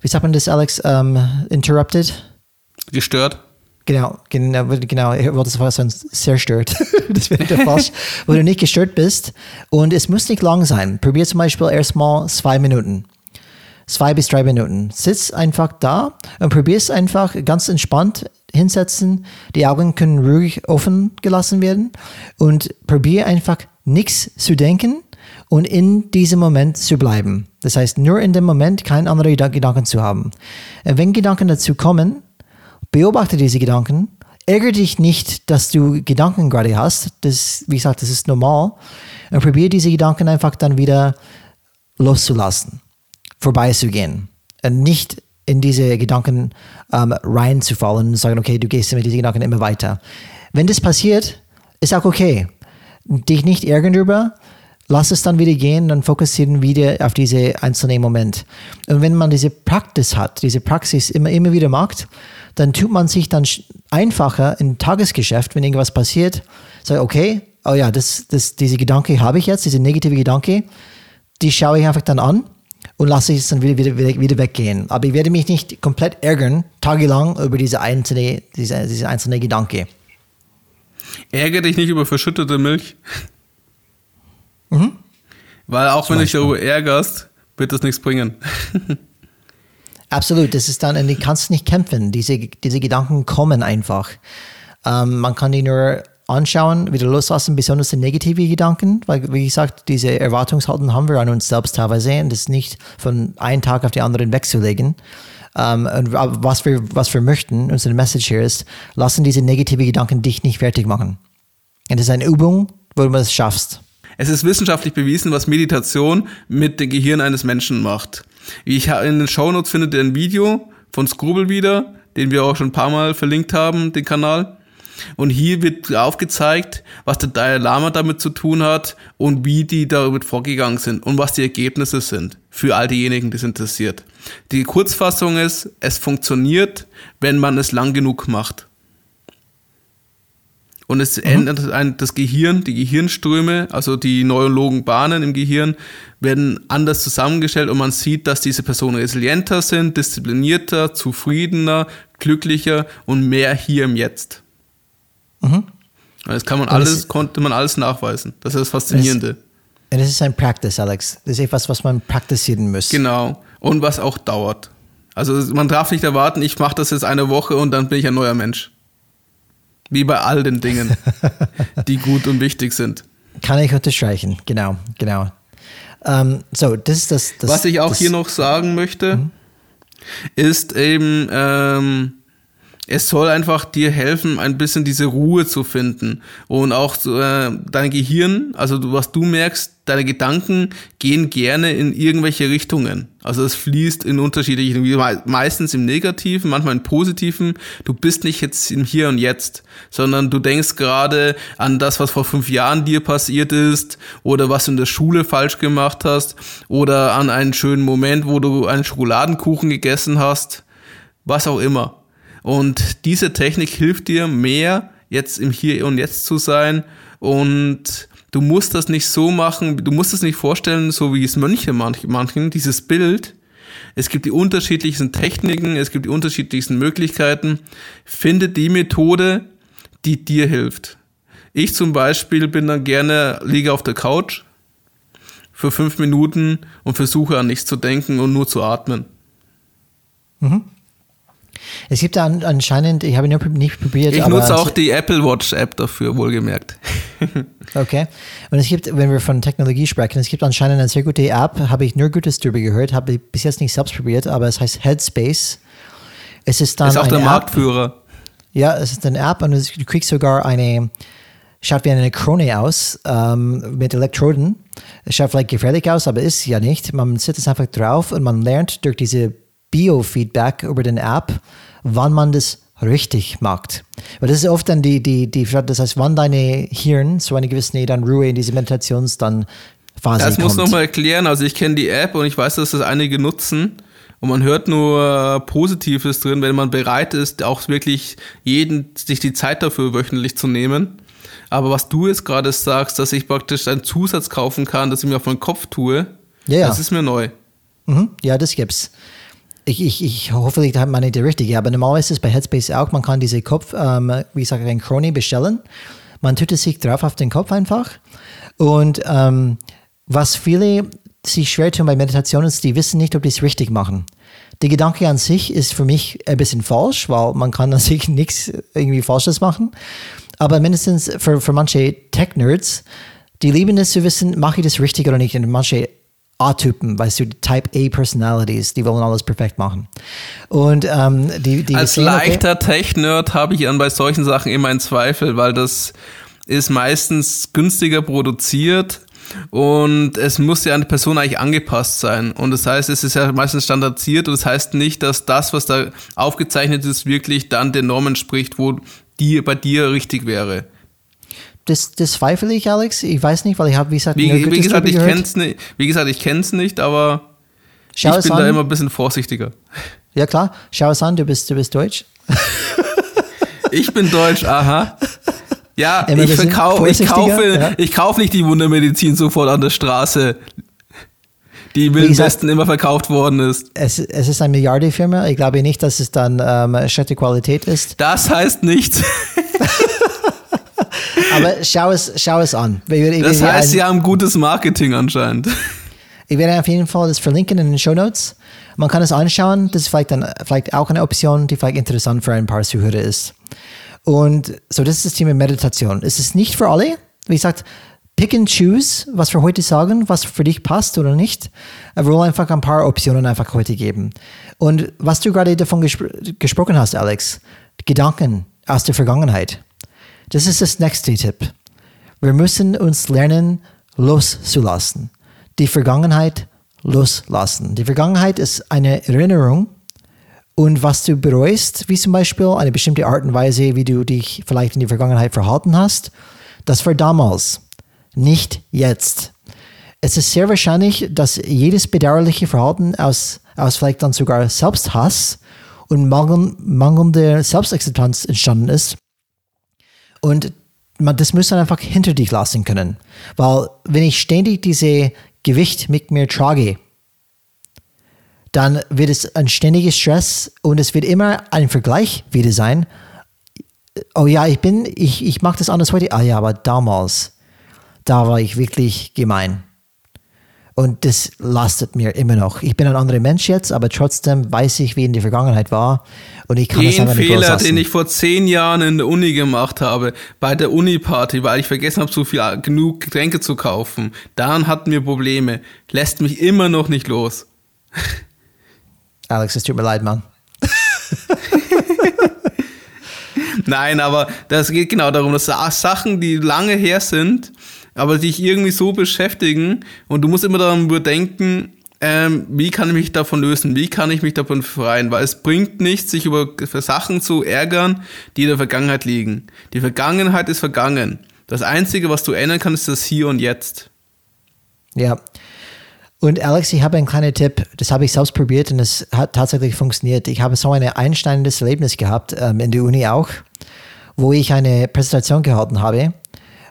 wie sagt man das, Alex, ähm, interrupted? Gestört. Genau, genau, genau. Ich wollte es sehr stört. das wäre falsch. wo du nicht gestört bist. Und es muss nicht lang sein. Probier zum Beispiel erstmal zwei Minuten zwei bis drei Minuten. Sitz einfach da und probier's einfach ganz entspannt hinsetzen. Die Augen können ruhig offen gelassen werden und probier einfach nichts zu denken und in diesem Moment zu bleiben. Das heißt, nur in dem Moment keine anderen Gedanken zu haben. Wenn Gedanken dazu kommen, beobachte diese Gedanken. Ärgere dich nicht, dass du Gedanken gerade hast. Das, wie gesagt, das ist normal. Und probiere diese Gedanken einfach dann wieder loszulassen vorbeizugehen und nicht in diese Gedanken ähm, reinzufallen und sagen, okay, du gehst mit diesen Gedanken immer weiter. Wenn das passiert, ist auch okay. Dich nicht ärgern darüber, lass es dann wieder gehen, dann fokussieren wieder auf diese einzelnen Moment. Und wenn man diese Praxis hat, diese Praxis immer, immer wieder macht, dann tut man sich dann einfacher im Tagesgeschäft, wenn irgendwas passiert, sagt, okay, oh ja, das, das, diese Gedanke habe ich jetzt, diese negative Gedanke, die schaue ich einfach dann an und lasse es dann wieder, wieder, wieder weggehen. Aber ich werde mich nicht komplett ärgern, tagelang, über diese einzelne, diese, diese einzelne Gedanke. Ärgere dich nicht über verschüttete Milch. Mhm. Weil auch Zum wenn du dich darüber ärgerst, wird das nichts bringen. Absolut, das ist dann, du kannst nicht kämpfen. Diese, diese Gedanken kommen einfach. Ähm, man kann die nur anschauen, wieder loslassen, besonders die negative Gedanken, weil, wie gesagt, diese Erwartungshaltung haben wir an uns selbst teilweise und das nicht von einem Tag auf den anderen wegzulegen. Um, ähm, und was wir, was wir möchten, unsere Message hier ist, lassen diese negative Gedanken dich nicht fertig machen. Und das ist eine Übung, wo du es schaffst. Es ist wissenschaftlich bewiesen, was Meditation mit dem Gehirn eines Menschen macht. Wie ich in den Shownotes findet ihr ein Video von Skrubel wieder, den wir auch schon ein paar Mal verlinkt haben, den Kanal. Und hier wird aufgezeigt, was der Dalai Lama damit zu tun hat und wie die damit vorgegangen sind und was die Ergebnisse sind für all diejenigen, die es interessiert. Die Kurzfassung ist, es funktioniert, wenn man es lang genug macht. Und es mhm. ändert ein, das Gehirn, die Gehirnströme, also die neurologen Bahnen im Gehirn, werden anders zusammengestellt und man sieht, dass diese Personen resilienter sind, disziplinierter, zufriedener, glücklicher und mehr hier im Jetzt. Mhm. Das kann man alles, das, konnte man alles nachweisen. Das ist das Faszinierende. Das ist ein Practice, Alex. Das ist etwas, was man praktizieren muss. Genau. und was auch dauert. Also man darf nicht erwarten, ich mache das jetzt eine Woche und dann bin ich ein neuer Mensch. Wie bei all den Dingen, *laughs* die gut und wichtig sind. Kann ich unterstreichen, genau, genau. Ähm, so, das ist das, das. Was ich auch das, hier noch sagen möchte, mhm. ist eben, ähm, es soll einfach dir helfen, ein bisschen diese Ruhe zu finden und auch äh, dein Gehirn, also was du merkst, deine Gedanken gehen gerne in irgendwelche Richtungen. Also es fließt in unterschiedlichen, meistens im Negativen, manchmal im Positiven. Du bist nicht jetzt im Hier und Jetzt, sondern du denkst gerade an das, was vor fünf Jahren dir passiert ist oder was du in der Schule falsch gemacht hast oder an einen schönen Moment, wo du einen Schokoladenkuchen gegessen hast, was auch immer. Und diese Technik hilft dir mehr, jetzt im Hier und Jetzt zu sein. Und du musst das nicht so machen, du musst es nicht vorstellen, so wie es Mönche manchen, dieses Bild. Es gibt die unterschiedlichsten Techniken, es gibt die unterschiedlichsten Möglichkeiten. Finde die Methode, die dir hilft. Ich zum Beispiel bin dann gerne, liege auf der Couch für fünf Minuten und versuche an nichts zu denken und nur zu atmen. Mhm. Es gibt da anscheinend, ich habe ihn nicht probiert. Ich nutze auch die Apple Watch App dafür, wohlgemerkt. *laughs* okay. Und es gibt, wenn wir von Technologie sprechen, es gibt anscheinend eine sehr gute App, habe ich nur Gutes darüber gehört, habe ich bis jetzt nicht selbst probiert, aber es heißt Headspace. Es ist dann. ist auch der App, Marktführer. Ja, es ist eine App und du kriegst sogar eine, schaut wie eine Krone aus ähm, mit Elektroden. Es schaut vielleicht gefährlich aus, aber ist ja nicht. Man sitzt es einfach drauf und man lernt durch diese Biofeedback über den App, wann man das richtig macht. Weil das ist oft dann die, die, die, das heißt, wann deine Hirn so eine gewisse dann Ruhe in diese Meditations dann Phase Das kommt. muss nochmal erklären. Also ich kenne die App und ich weiß, dass das einige nutzen. Und man hört nur Positives drin, wenn man bereit ist, auch wirklich jeden, sich die Zeit dafür wöchentlich zu nehmen. Aber was du jetzt gerade sagst, dass ich praktisch einen Zusatz kaufen kann, dass ich mir auf meinen Kopf tue, ja, das ist mir neu. Mhm, ja, das gibt's ich, ich, ich hat man nicht die richtige, aber normalerweise ist es bei Headspace auch, man kann diese Kopf, ähm, wie gesagt, ein Crony bestellen. Man tut es sich drauf auf den Kopf einfach. Und ähm, was viele sich schwer tun bei Meditation ist, die wissen nicht, ob die es richtig machen. Der Gedanke an sich ist für mich ein bisschen falsch, weil man kann an sich *laughs* nichts irgendwie Falsches machen. Aber mindestens für, für manche Tech-Nerds, die lieben es zu wissen, mache ich das richtig oder nicht. Und manche A-Typen, weißt du, Type A Personalities, die wollen alles perfekt machen. Und ähm, die, die als leichter okay, Tech-Nerd habe ich dann bei solchen Sachen immer einen Zweifel, weil das ist meistens günstiger produziert und es muss ja an die Person eigentlich angepasst sein. Und das heißt, es ist ja meistens standardisiert und das heißt nicht, dass das, was da aufgezeichnet ist, wirklich dann den Normen spricht, wo die bei dir richtig wäre. Das, das zweifle ich, Alex. Ich weiß nicht, weil ich habe, wie gesagt, wie, wie gesagt, ich kenn's nicht, wie gesagt, ich kenne es nicht, aber Schau ich bin da immer ein bisschen vorsichtiger. Ja klar, schau es an, du bist, du bist deutsch. *laughs* ich bin deutsch, aha. Ja, ich, verkau ich kaufe, ja. ich kaufe nicht die Wundermedizin sofort an der Straße, die im Wilden Westen immer verkauft worden ist. Es, es ist eine Milliardenfirma. Ich glaube nicht, dass es dann ähm, schlechte Qualität ist. Das heißt nichts. *laughs* Aber schau es, schau es an. Das heißt, ein, sie haben gutes Marketing anscheinend. *laughs* Ich werde auf jeden Fall das verlinken in den Show Notes. Man kann es anschauen. Das ist vielleicht, dann, vielleicht auch eine Option, die vielleicht interessant für ein paar Zuhörer ist. Und so, das ist das Thema Meditation. Es ist nicht für alle. Wie gesagt, pick and choose, was wir heute sagen, was für dich passt oder nicht. Wir wollen einfach ein paar Optionen einfach heute geben. Und was du gerade davon gespr gesprochen hast, Alex, Gedanken aus der Vergangenheit. Das ist das nächste Tipp. Wir müssen uns lernen, loszulassen. Die Vergangenheit loslassen. Die Vergangenheit ist eine Erinnerung und was du bereust, wie zum Beispiel eine bestimmte Art und Weise, wie du dich vielleicht in der Vergangenheit verhalten hast, das war damals, nicht jetzt. Es ist sehr wahrscheinlich, dass jedes bedauerliche Verhalten aus, aus vielleicht dann sogar Selbsthass und mangelnder Selbstakzeptanz entstanden ist, und man, das muss man einfach hinter dich lassen können. Weil wenn ich ständig diese Gewicht mit mir trage, dann wird es ein ständiger Stress und es wird immer ein Vergleich wieder sein. Oh ja, ich bin, ich, ich mache das anders heute. Ah ja, aber damals, da war ich wirklich gemein. Und das lastet mir immer noch. Ich bin ein anderer Mensch jetzt, aber trotzdem weiß ich, wie in der Vergangenheit war. Und ich kann Den das einfach nicht Fehler, loslassen. den ich vor zehn Jahren in der Uni gemacht habe, bei der Uni-Party, weil ich vergessen habe, so viel genug Getränke zu kaufen, dann hatten wir Probleme. Lässt mich immer noch nicht los. Alex, es tut mir leid, Mann. *laughs* Nein, aber das geht genau darum, dass Sachen, die lange her sind, aber dich irgendwie so beschäftigen und du musst immer daran überdenken, ähm, wie kann ich mich davon lösen, wie kann ich mich davon befreien, weil es bringt nichts, sich über Sachen zu ärgern, die in der Vergangenheit liegen. Die Vergangenheit ist vergangen. Das Einzige, was du ändern kannst, ist das Hier und Jetzt. Ja. Und Alex, ich habe einen kleinen Tipp, das habe ich selbst probiert und es hat tatsächlich funktioniert. Ich habe so ein einsteinendes Erlebnis gehabt, ähm, in der Uni auch, wo ich eine Präsentation gehalten habe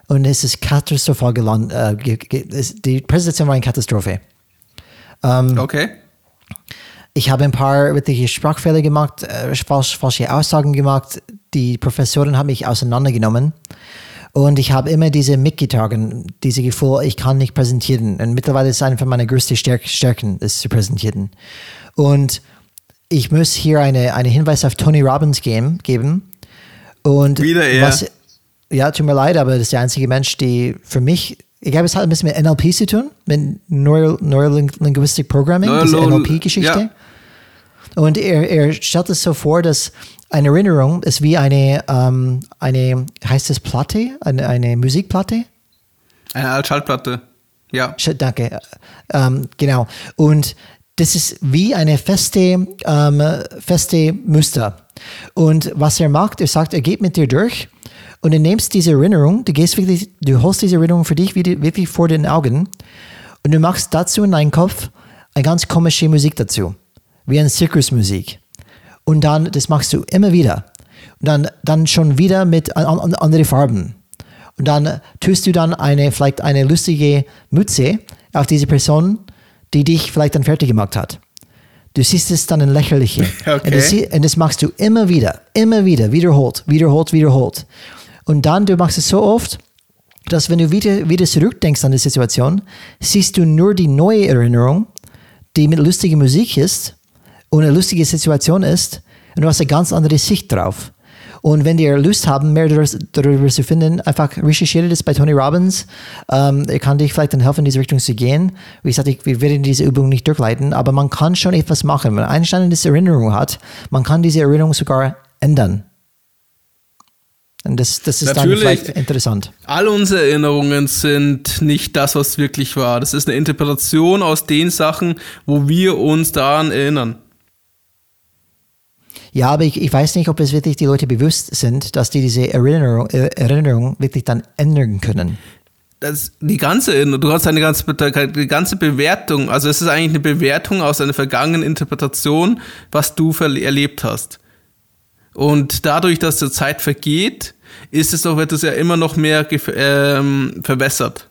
und es ist katastrophal gelandet. Äh, die Präsentation war eine Katastrophe. Ähm, okay. Ich habe ein paar wirkliche Sprachfehler gemacht, äh, falsch, falsche Aussagen gemacht. Die Professorin hat mich auseinandergenommen. Und ich habe immer diese mitgetragen, diese Gefühl, ich kann nicht präsentieren. Und mittlerweile ist es einfach meine größte Stärken, es zu präsentieren. Und ich muss hier eine, einen Hinweis auf Tony Robbins geben. geben. Und Wieder er. Was, ja, tut mir leid, aber das ist der einzige Mensch, die für mich, ich glaube, es hat ein bisschen mit NLP zu tun, mit Neuro, Neurolinguistic Programming, Neuro diese NLP-Geschichte. Ja. Und er, er stellt es so vor, dass eine Erinnerung ist wie eine, ähm, eine heißt es Platte, eine, eine Musikplatte? Eine Schallplatte, ja. Danke, ähm, genau. Und das ist wie eine feste, ähm, feste Muster. Und was er macht, er sagt, er geht mit dir durch und du nimmst diese Erinnerung, du gehst wirklich, du holst diese Erinnerung für dich wirklich vor den Augen und du machst dazu in deinem Kopf eine ganz komische Musik dazu, wie eine Zirkusmusik. Und dann, das machst du immer wieder. Und dann, dann schon wieder mit an, an, anderen Farben. Und dann tust du dann eine, vielleicht eine lustige Mütze auf diese Person, die dich vielleicht dann fertig gemacht hat. Du siehst es dann in lächerliche. *laughs* Okay. Und, das, und das machst du immer wieder, immer wieder, wiederholt, wiederholt, wiederholt. Und dann, du machst es so oft, dass wenn du wieder, wieder zurückdenkst an die Situation, siehst du nur die neue Erinnerung, die mit lustiger Musik ist und eine lustige Situation ist und du hast eine ganz andere Sicht drauf. Und wenn ihr Lust haben, mehr darüber zu finden, einfach recherchiere das bei Tony Robbins. Ähm, er kann dich vielleicht dann helfen, in diese Richtung zu gehen. Wie gesagt, ich, wir werden diese Übung nicht durchleiten, aber man kann schon etwas machen. Wenn Einstein eine Erinnerung hat, man kann diese Erinnerung sogar ändern. Und das, das ist Natürlich, dann vielleicht interessant. All unsere Erinnerungen sind nicht das, was wirklich war. Das ist eine Interpretation aus den Sachen, wo wir uns daran erinnern. Ja, aber ich, ich weiß nicht, ob es wirklich die Leute bewusst sind, dass die diese Erinnerung, äh, Erinnerung wirklich dann ändern können. Das, die ganze, du hast eine ganze, die ganze Bewertung, also es ist eigentlich eine Bewertung aus einer vergangenen Interpretation, was du erlebt hast. Und dadurch, dass die Zeit vergeht, ist es doch, wird es ja immer noch mehr ähm, verwässert.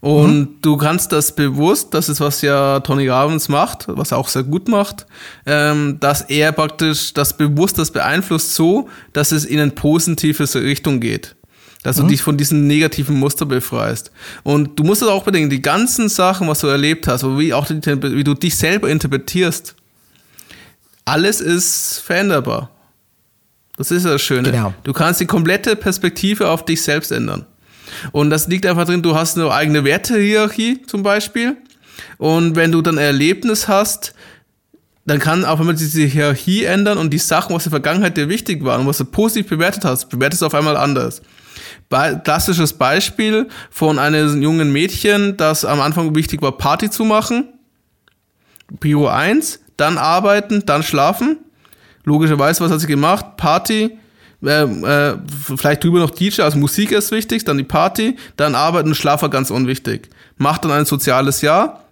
Und mhm. du kannst das bewusst, das ist was ja Tony Robbins macht, was er auch sehr gut macht, ähm, dass er praktisch das bewusst das beeinflusst so, dass es in eine positive Richtung geht. Dass mhm. du dich von diesem negativen Muster befreist. Und du musst es auch bedenken, die ganzen Sachen, was du erlebt hast, wie auch die, wie du dich selber interpretierst, alles ist veränderbar. Das ist das Schöne. Genau. Du kannst die komplette Perspektive auf dich selbst ändern. Und das liegt einfach drin, du hast eine eigene Wertehierarchie zum Beispiel. Und wenn du dann ein Erlebnis hast, dann kann auf einmal diese Hierarchie ändern und die Sachen, was in der Vergangenheit dir wichtig waren und was du positiv bewertet hast, bewertest du auf einmal anders. Be klassisches Beispiel von einem jungen Mädchen, das am Anfang wichtig war, Party zu machen. Prio 1, dann arbeiten, dann schlafen. Logischerweise, was hat sie gemacht? Party, äh, äh, vielleicht drüber noch DJ, also Musik ist wichtig, dann die Party, dann Arbeiten Schlaf war ganz unwichtig. Macht dann ein soziales Jahr,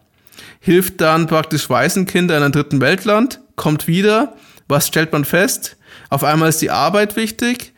hilft dann praktisch Waisenkindern in einem dritten Weltland, kommt wieder, was stellt man fest? Auf einmal ist die Arbeit wichtig,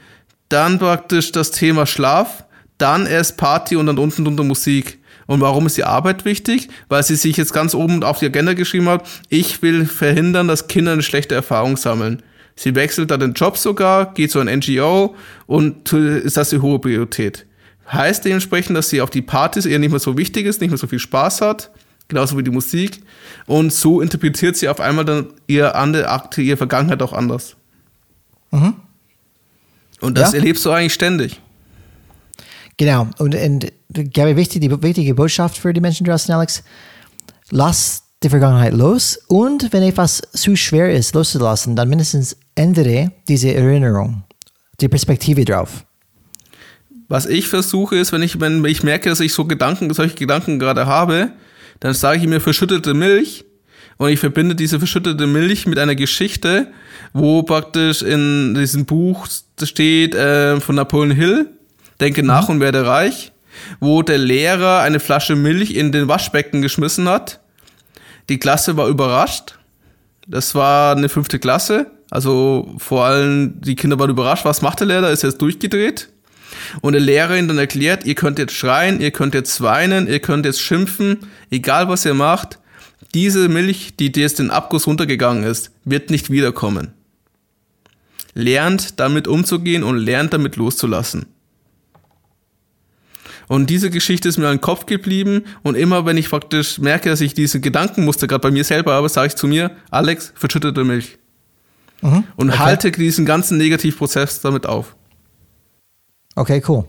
dann praktisch das Thema Schlaf, dann erst Party und dann unten drunter Musik. Und warum ist die Arbeit wichtig? Weil sie sich jetzt ganz oben auf die Agenda geschrieben hat, ich will verhindern, dass Kinder eine schlechte Erfahrung sammeln. Sie wechselt da den Job sogar, geht zu einem NGO und ist das die hohe Priorität. Heißt dementsprechend, dass sie auf die Partys eher nicht mehr so wichtig ist, nicht mehr so viel Spaß hat, genauso wie die Musik. Und so interpretiert sie auf einmal dann ihr andere Akte, ihre Vergangenheit auch anders. Mhm. Und das ja. erlebst du eigentlich ständig. Genau. Und, und glaube wichtig, die wichtige Botschaft für die Menschen draußen, Alex, lass die Vergangenheit los und wenn etwas zu schwer ist loszulassen, dann mindestens ändere diese Erinnerung, die Perspektive drauf. Was ich versuche ist, wenn ich, wenn ich merke, dass ich so Gedanken, solche Gedanken gerade habe, dann sage ich mir verschüttete Milch und ich verbinde diese verschüttete Milch mit einer Geschichte, wo praktisch in diesem Buch steht äh, von Napoleon Hill, Denke nach mhm. und werde reich, wo der Lehrer eine Flasche Milch in den Waschbecken geschmissen hat. Die Klasse war überrascht. Das war eine fünfte Klasse. Also vor allem die Kinder waren überrascht. Was macht der Lehrer? Ist jetzt durchgedreht. Und der Lehrer ihnen dann erklärt, ihr könnt jetzt schreien, ihr könnt jetzt weinen, ihr könnt jetzt schimpfen, egal was ihr macht. Diese Milch, die dir jetzt den Abguss runtergegangen ist, wird nicht wiederkommen. Lernt damit umzugehen und lernt damit loszulassen. Und diese Geschichte ist mir im Kopf geblieben und immer wenn ich praktisch merke, dass ich diese Gedankenmuster gerade bei mir selber habe, sage ich zu mir, Alex, verschüttete Milch. Mhm, und okay. halte diesen ganzen Negativprozess damit auf. Okay, cool.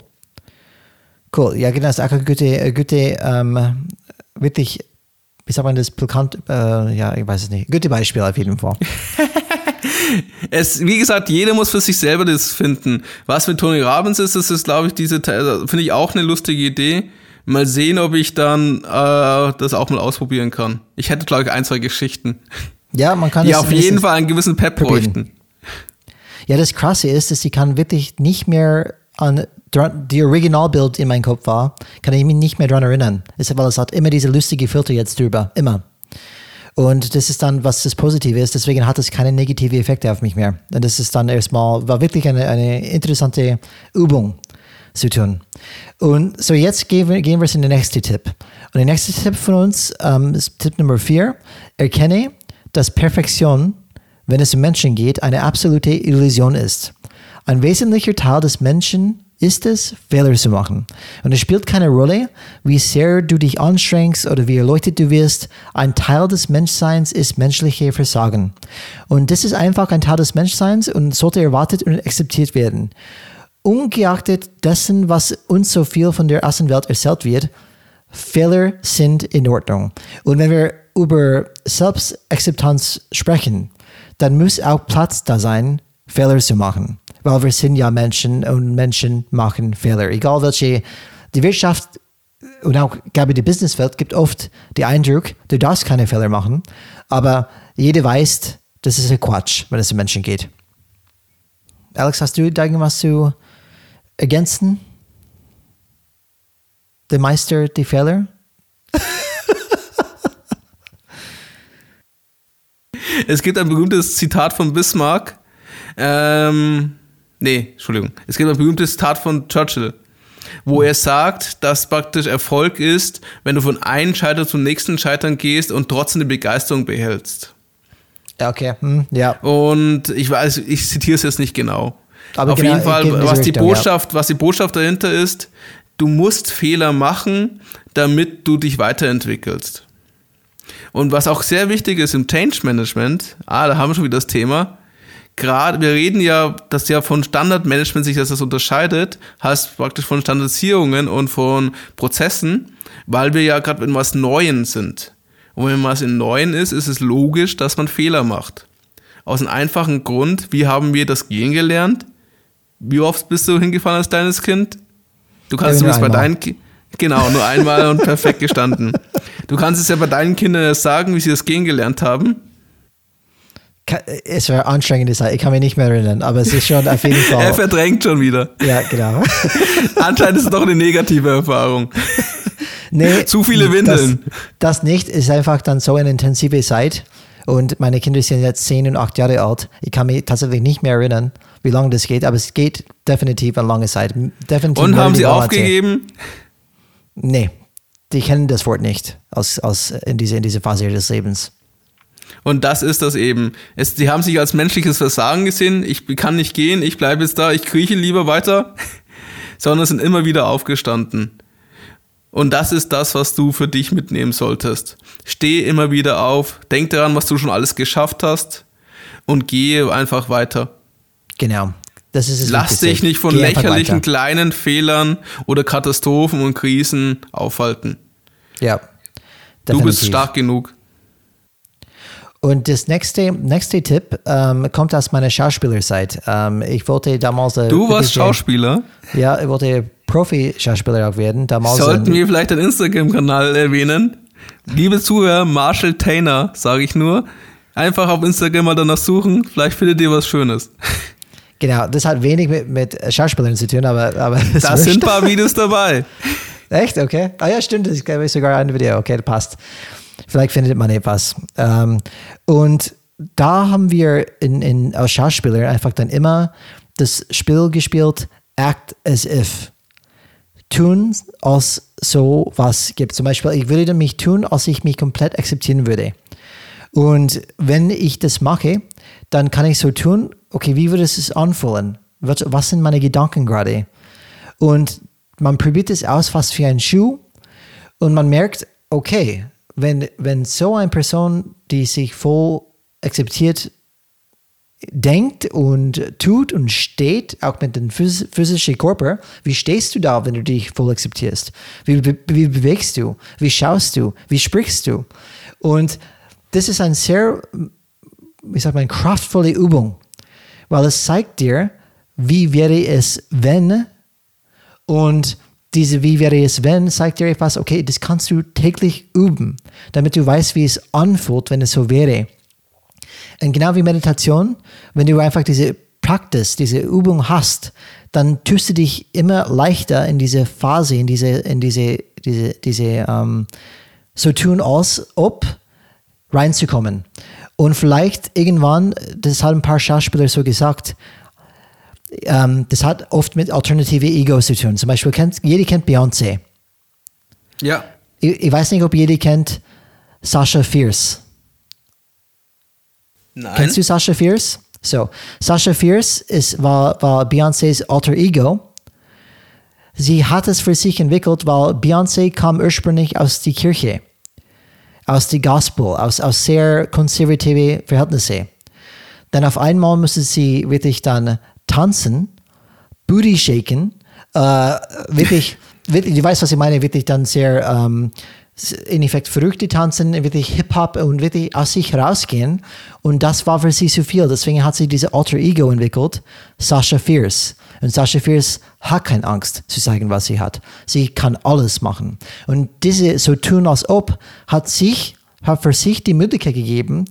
Cool. Ja, genau, das ist auch eine gute, gute ähm, wirklich, wie sagt man das, bekannt, äh, ja, ich weiß es nicht, gute Beispiel auf jeden Fall. *laughs* *laughs* es, wie gesagt, jeder muss für sich selber das finden. Was mit Tony Robbins ist, das ist, glaube ich, diese, also, finde ich auch eine lustige Idee. Mal sehen, ob ich dann äh, das auch mal ausprobieren kann. Ich hätte, glaube ich, ein, zwei Geschichten. Ja, man kann Die auf jeden Fall einen gewissen Pep bräuchten. Ja, das Krasse ist, dass sie kann wirklich nicht mehr an die Originalbild in meinem Kopf war, kann ich mich nicht mehr daran erinnern. Ist, weil es hat immer diese lustige Filter jetzt drüber. Immer. Und das ist dann, was das Positive ist. Deswegen hat es keine negativen Effekte auf mich mehr. Und das ist dann erstmal, war wirklich eine, eine interessante Übung zu tun. Und so jetzt gehen wir, gehen wir in den nächsten Tipp. Und der nächste Tipp von uns ähm, ist Tipp Nummer vier. Erkenne, dass Perfektion, wenn es um Menschen geht, eine absolute Illusion ist. Ein wesentlicher Teil des Menschen ist es, Fehler zu machen. Und es spielt keine Rolle, wie sehr du dich anstrengst oder wie erleuchtet du wirst. Ein Teil des Menschseins ist menschliche Versagen. Und das ist einfach ein Teil des Menschseins und sollte erwartet und akzeptiert werden. Ungeachtet dessen, was uns so viel von der Außenwelt erzählt wird, Fehler sind in Ordnung. Und wenn wir über Selbstakzeptanz sprechen, dann muss auch Platz da sein, Fehler zu machen weil wir sind ja Menschen und Menschen machen Fehler. Egal welche, die Wirtschaft und auch, glaube ich, die Businesswelt gibt oft den Eindruck, du darfst keine Fehler machen, aber jeder weiß, das ist ein Quatsch, wenn es um Menschen geht. Alex, hast du da irgendwas zu ergänzen? Der Meister, die Fehler? *laughs* es gibt ein berühmtes Zitat von Bismarck. Ähm, Nee, Entschuldigung. Es gibt ein berühmtes Zitat von Churchill, wo er sagt, dass praktisch Erfolg ist, wenn du von einem Scheitern zum nächsten Scheitern gehst und trotzdem die Begeisterung behältst. Ja, okay. Hm, ja. Und ich weiß, ich zitiere es jetzt nicht genau. Aber Auf genau, jeden Fall, was die Botschaft, ja. was die Botschaft dahinter ist, du musst Fehler machen, damit du dich weiterentwickelst. Und was auch sehr wichtig ist im Change Management, ah, da haben wir schon wieder das Thema, gerade, wir reden ja, dass ja von Standardmanagement sich das unterscheidet, heißt praktisch von Standardisierungen und von Prozessen, weil wir ja gerade in was Neuen sind. Und wenn was in Neuen ist, ist es logisch, dass man Fehler macht. Aus einem einfachen Grund, wie haben wir das Gehen gelernt? Wie oft bist du hingefallen als kleines Kind? Du kannst es bei deinen Genau, nur einmal und perfekt gestanden. Du kannst es ja bei deinen Kindern sagen, wie sie das Gehen gelernt haben es war anstrengende Zeit, ich kann mich nicht mehr erinnern, aber es ist schon auf jeden *laughs* Fall. er verdrängt schon wieder. Ja, genau. *laughs* Anscheinend ist es doch eine negative Erfahrung. *laughs* Nee, Zu viele Windeln. Das, das nicht, ist einfach dann so eine intensive Zeit. Und meine Kinder sind jetzt zehn und acht Jahre alt. Ich kann mich tatsächlich nicht mehr erinnern, wie lange das geht, aber es geht definitiv eine lange Zeit. Definitiv und haben sie aufgegeben? Nee, die kennen das Wort nicht aus, aus in, diese, in dieser Phase ihres Lebens. Und das ist das eben. Es, sie haben sich als menschliches Versagen gesehen. Ich kann nicht gehen, ich bleibe jetzt da, ich krieche lieber weiter. *laughs* sondern sind immer wieder aufgestanden. Und das ist das, was du für dich mitnehmen solltest. Steh immer wieder auf, denk daran, was du schon alles geschafft hast und gehe einfach weiter. Genau. Das ist es Lass dich nicht von lächerlichen kleinen Fehlern oder Katastrophen und Krisen aufhalten. Ja. Definitiv. Du bist stark genug. Und das nächste, nächste Tipp ähm, kommt aus meiner Schauspielerzeit. Ähm, ich wollte damals. Äh, du warst Schauspieler? Ja, ich wollte Profi-Schauspieler auch werden. Damals Sollten wir vielleicht einen Instagram-Kanal erwähnen? Liebe Zuhörer, Marshall Tainer, sage ich nur. Einfach auf Instagram mal danach suchen, vielleicht findet ihr was Schönes. Genau, das hat wenig mit, mit Schauspielern zu tun, aber. aber da *laughs* sind ein paar Videos dabei. Echt? Okay. Ah ja, stimmt, das ist sogar ein Video. Okay, das passt. Vielleicht findet man etwas. Ähm, und da haben wir in, in, als Schauspieler einfach dann immer das Spiel gespielt, act as if. Tun, als so was gibt. Zum Beispiel, ich würde mich tun, als ich mich komplett akzeptieren würde. Und wenn ich das mache, dann kann ich so tun, okay, wie würde es anfühlen? Was, was sind meine Gedanken gerade? Und man probiert es aus, fast wie ein Schuh, und man merkt, okay, wenn, wenn so eine Person, die sich voll akzeptiert, denkt und tut und steht, auch mit dem physischen Körper, wie stehst du da, wenn du dich voll akzeptierst? Wie, wie bewegst du? Wie schaust du? Wie sprichst du? Und das ist eine sehr, wie sagt man, kraftvolle Übung, weil es zeigt dir, wie wäre es, wenn und diese Wie wäre es wenn zeigt dir etwas, okay, das kannst du täglich üben, damit du weißt, wie es anfühlt, wenn es so wäre. Und genau wie Meditation, wenn du einfach diese Praxis, diese Übung hast, dann tust du dich immer leichter in diese Phase, in diese, in diese, diese, diese ähm, so tun als ob reinzukommen. Und vielleicht irgendwann, das haben ein paar Schauspieler so gesagt, ähm, das hat oft mit alternative Egos zu tun. Zum Beispiel kennt, jeder kennt Beyoncé. Ja. Ich, ich, weiß nicht, ob jeder kennt Sasha Fierce. Nein. Kennst du Sasha Fierce? So, Sasha Fierce ist, war, war Beyoncés alter Ego. Sie hat es für sich entwickelt, weil Beyoncé kam ursprünglich aus der Kirche, aus der Gospel, aus, aus sehr konservative Verhältnisse. Dann auf einmal musste sie wirklich dann tanzen, Booty shaken, äh, wirklich, *laughs* wirklich, du weißt, was ich meine, wirklich dann sehr, ähm, in Effekt verrückte tanzen, wirklich Hip-Hop und wirklich aus sich rausgehen. Und das war für sie zu viel. Deswegen hat sie diese Alter Ego entwickelt, Sasha Fierce. Und Sasha Fierce hat keine Angst zu zeigen, was sie hat. Sie kann alles machen. Und diese so tun als ob hat sich, hat für sich die Möglichkeit gegeben,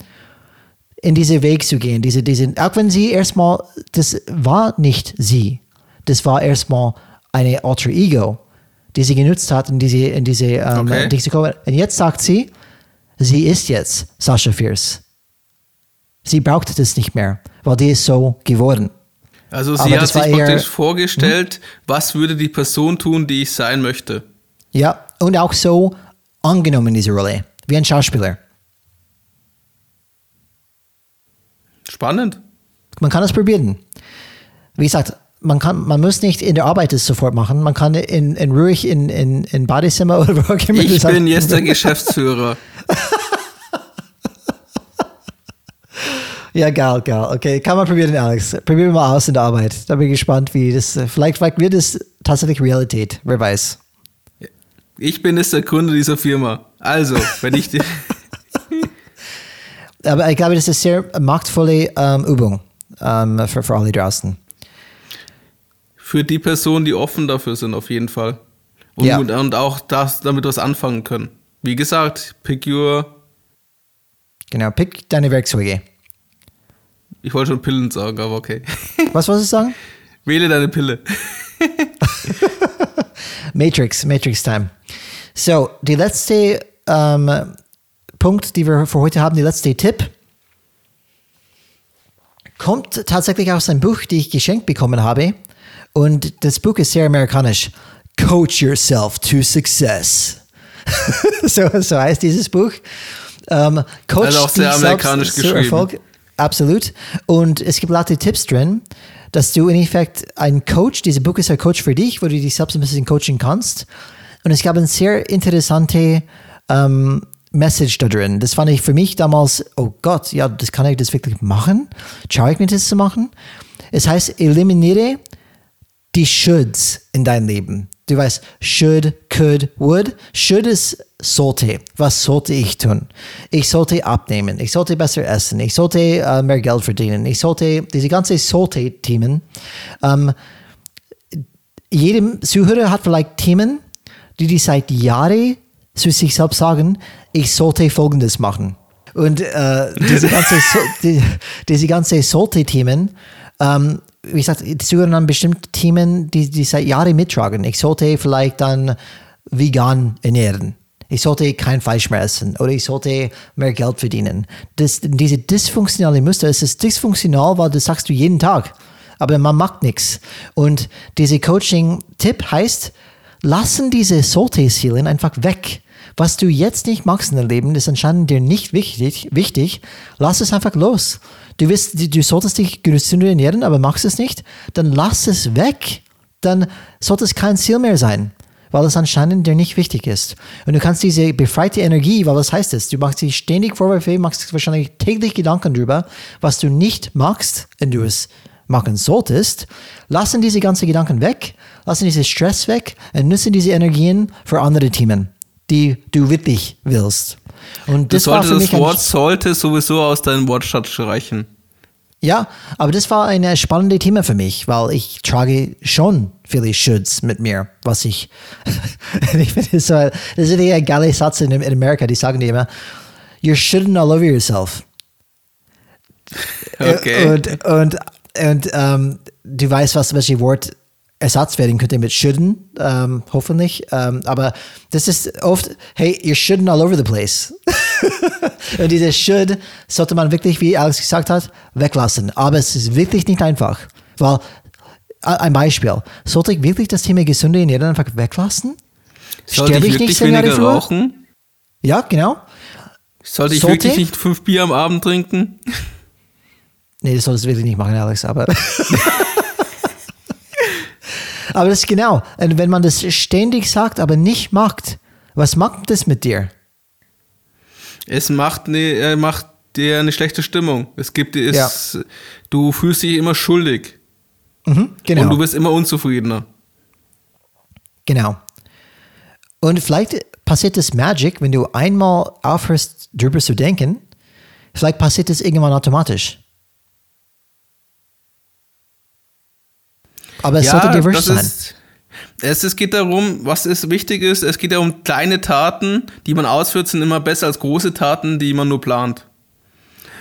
in diese Weg zu gehen. Diese, diese, auch wenn sie erstmal, das war nicht sie. Das war erstmal eine Alter Ego, die sie genutzt hat, in diese, in diese, ähm, okay. diese Und jetzt sagt sie, sie ist jetzt Sascha Fierce. Sie braucht das nicht mehr, weil die ist so geworden. Also sie Aber hat sich praktisch vorgestellt, hm? was würde die Person tun, die ich sein möchte. Ja, und auch so angenommen in dieser Rolle, wie ein Schauspieler. Spannend. Man kann es probieren. Wie gesagt, man, kann, man muss nicht in der Arbeit es sofort machen. Man kann in, in ruhig in, in, in Badezimmer oder wo auch immer. Ich bin jetzt der Geschäftsführer. ja, geil, geil. Okay, kann man probieren, Alex. Probieren wir mal aus in der Arbeit. Da bin ich gespannt, wie das. Vielleicht, vielleicht wird es tatsächlich Realität. Wer weiß. Ich bin jetzt der Gründer dieser Firma. Also, wenn ich. *laughs* aber ich glaube, das ist eine sehr machtvolle ähm, Übung ähm, für, für alle draußen. Für die Personen, die offen dafür sind, auf jeden Fall. Und, ja. und auch das, damit was anfangen können. Wie gesagt, pick your. Genau, pick deine Werkzeuge. Ich wollte schon Pillen sagen, aber okay. *laughs* Was wolltest du sagen? Wähle deine Pille. *laughs* Matrix, Matrix Time. So, die letzte ähm, Punkt, die wir für heute haben, der letzte Tipp, kommt tatsächlich aus einem Buch, das ich geschenkt bekommen habe. Und das Buch ist sehr amerikanisch. Coach Yourself to Success. *laughs* so, so heißt dieses Buch. Ähm, Coach also auch sehr amerikanisch geschrieben. Erfolg. Absolut. Und es gibt lauter Tipps drin, dass du im Endeffekt ein Coach, dieses Buch ist ein Coach für dich, wo du dich selbst ein bisschen coachen kannst. Und es gab eine sehr interessante ähm, Message da drin. Das fand ich für mich damals, oh Gott, ja, das kann ich das wirklich machen? Schaue ich mir das zu machen? Es heißt, eliminiere die Shoulds in dein Leben. Du weißt, should, could, would. Should ist sollte. Was sollte ich tun? Ich sollte abnehmen. Ich sollte besser essen. Ich sollte äh, mehr Geld verdienen. Ich sollte, diese ganze sollte-Themen. Ähm, jedem Zuhörer hat vielleicht Themen, die die seit Jahren zu sich selbst sagen, ich sollte Folgendes machen. Und äh, diese *laughs* ganze, so, die, diese ganze sollte-Themen, ähm, wie gesagt, es gehören dann bestimmte Themen, die, die seit Jahren mittragen. Ich sollte vielleicht dann vegan ernähren. Ich sollte kein Fleisch mehr essen oder ich sollte mehr Geld verdienen. Das, diese dysfunktionale Muster, es ist dysfunktional, weil das sagst du jeden Tag, aber man macht nichts. Und diese Coaching-Tipp heißt, lassen diese Sollte-Ziele einfach weg. Was du jetzt nicht machst in deinem Leben, ist anscheinend dir nicht wichtig, wichtig. Lass es einfach los. Du, wirst, du solltest dich gesünder ernähren, aber machst es nicht, dann lass es weg. Dann sollte es kein Ziel mehr sein, weil es anscheinend dir nicht wichtig ist. Und du kannst diese befreite Energie, weil was heißt es? Du machst dich ständig Vorwürfe, machst wahrscheinlich täglich Gedanken darüber, was du nicht magst, wenn du es machen solltest. Lassen diese ganzen Gedanken weg, lassen diese Stress weg und nutzen diese Energien für andere Themen, die du wirklich willst. Und das du war für mich das Wort sollte sowieso aus deinem Wortschatz streichen. Ja, aber das war ein spannendes Thema für mich, weil ich trage schon viele Shoulds mit mir, was ich, *laughs* ich finde, das, das ist ein geiler Satz in, in Amerika, die sagen dir immer, you're shouldn't all over yourself. *laughs* Okay. Und, und, und ähm, du weißt, was welches Wort Ersatz werden könnte mit shouldn't, ähm, hoffentlich. Ähm, aber das ist oft, hey, you're shouldn't all over the place. *laughs* und dieses should sollte man wirklich, wie Alex gesagt hat, weglassen. Aber es ist wirklich nicht einfach. Weil, ein Beispiel, sollte ich wirklich das Thema gesunde Ernährung einfach weglassen? Sollte Sterbe ich, ich nicht weniger rauchen? Ja, genau. Sollte ich sollte? wirklich nicht fünf Bier am Abend trinken? Nee, das solltest du wirklich nicht machen, Alex, aber. *laughs* Aber das ist genau. Und wenn man das ständig sagt, aber nicht macht, was macht das mit dir? Es macht, ne, macht dir eine schlechte Stimmung. Es gibt es, ja. du fühlst dich immer schuldig. Mhm, genau. Und du bist immer unzufriedener. Genau. Und vielleicht passiert das Magic, wenn du einmal aufhörst, drüber zu denken, vielleicht passiert das irgendwann automatisch. Aber es ja, sollte divers sein. Ist, es, es geht darum, was ist wichtig ist, es geht ja um kleine Taten, die man ausführt, sind immer besser als große Taten, die man nur plant.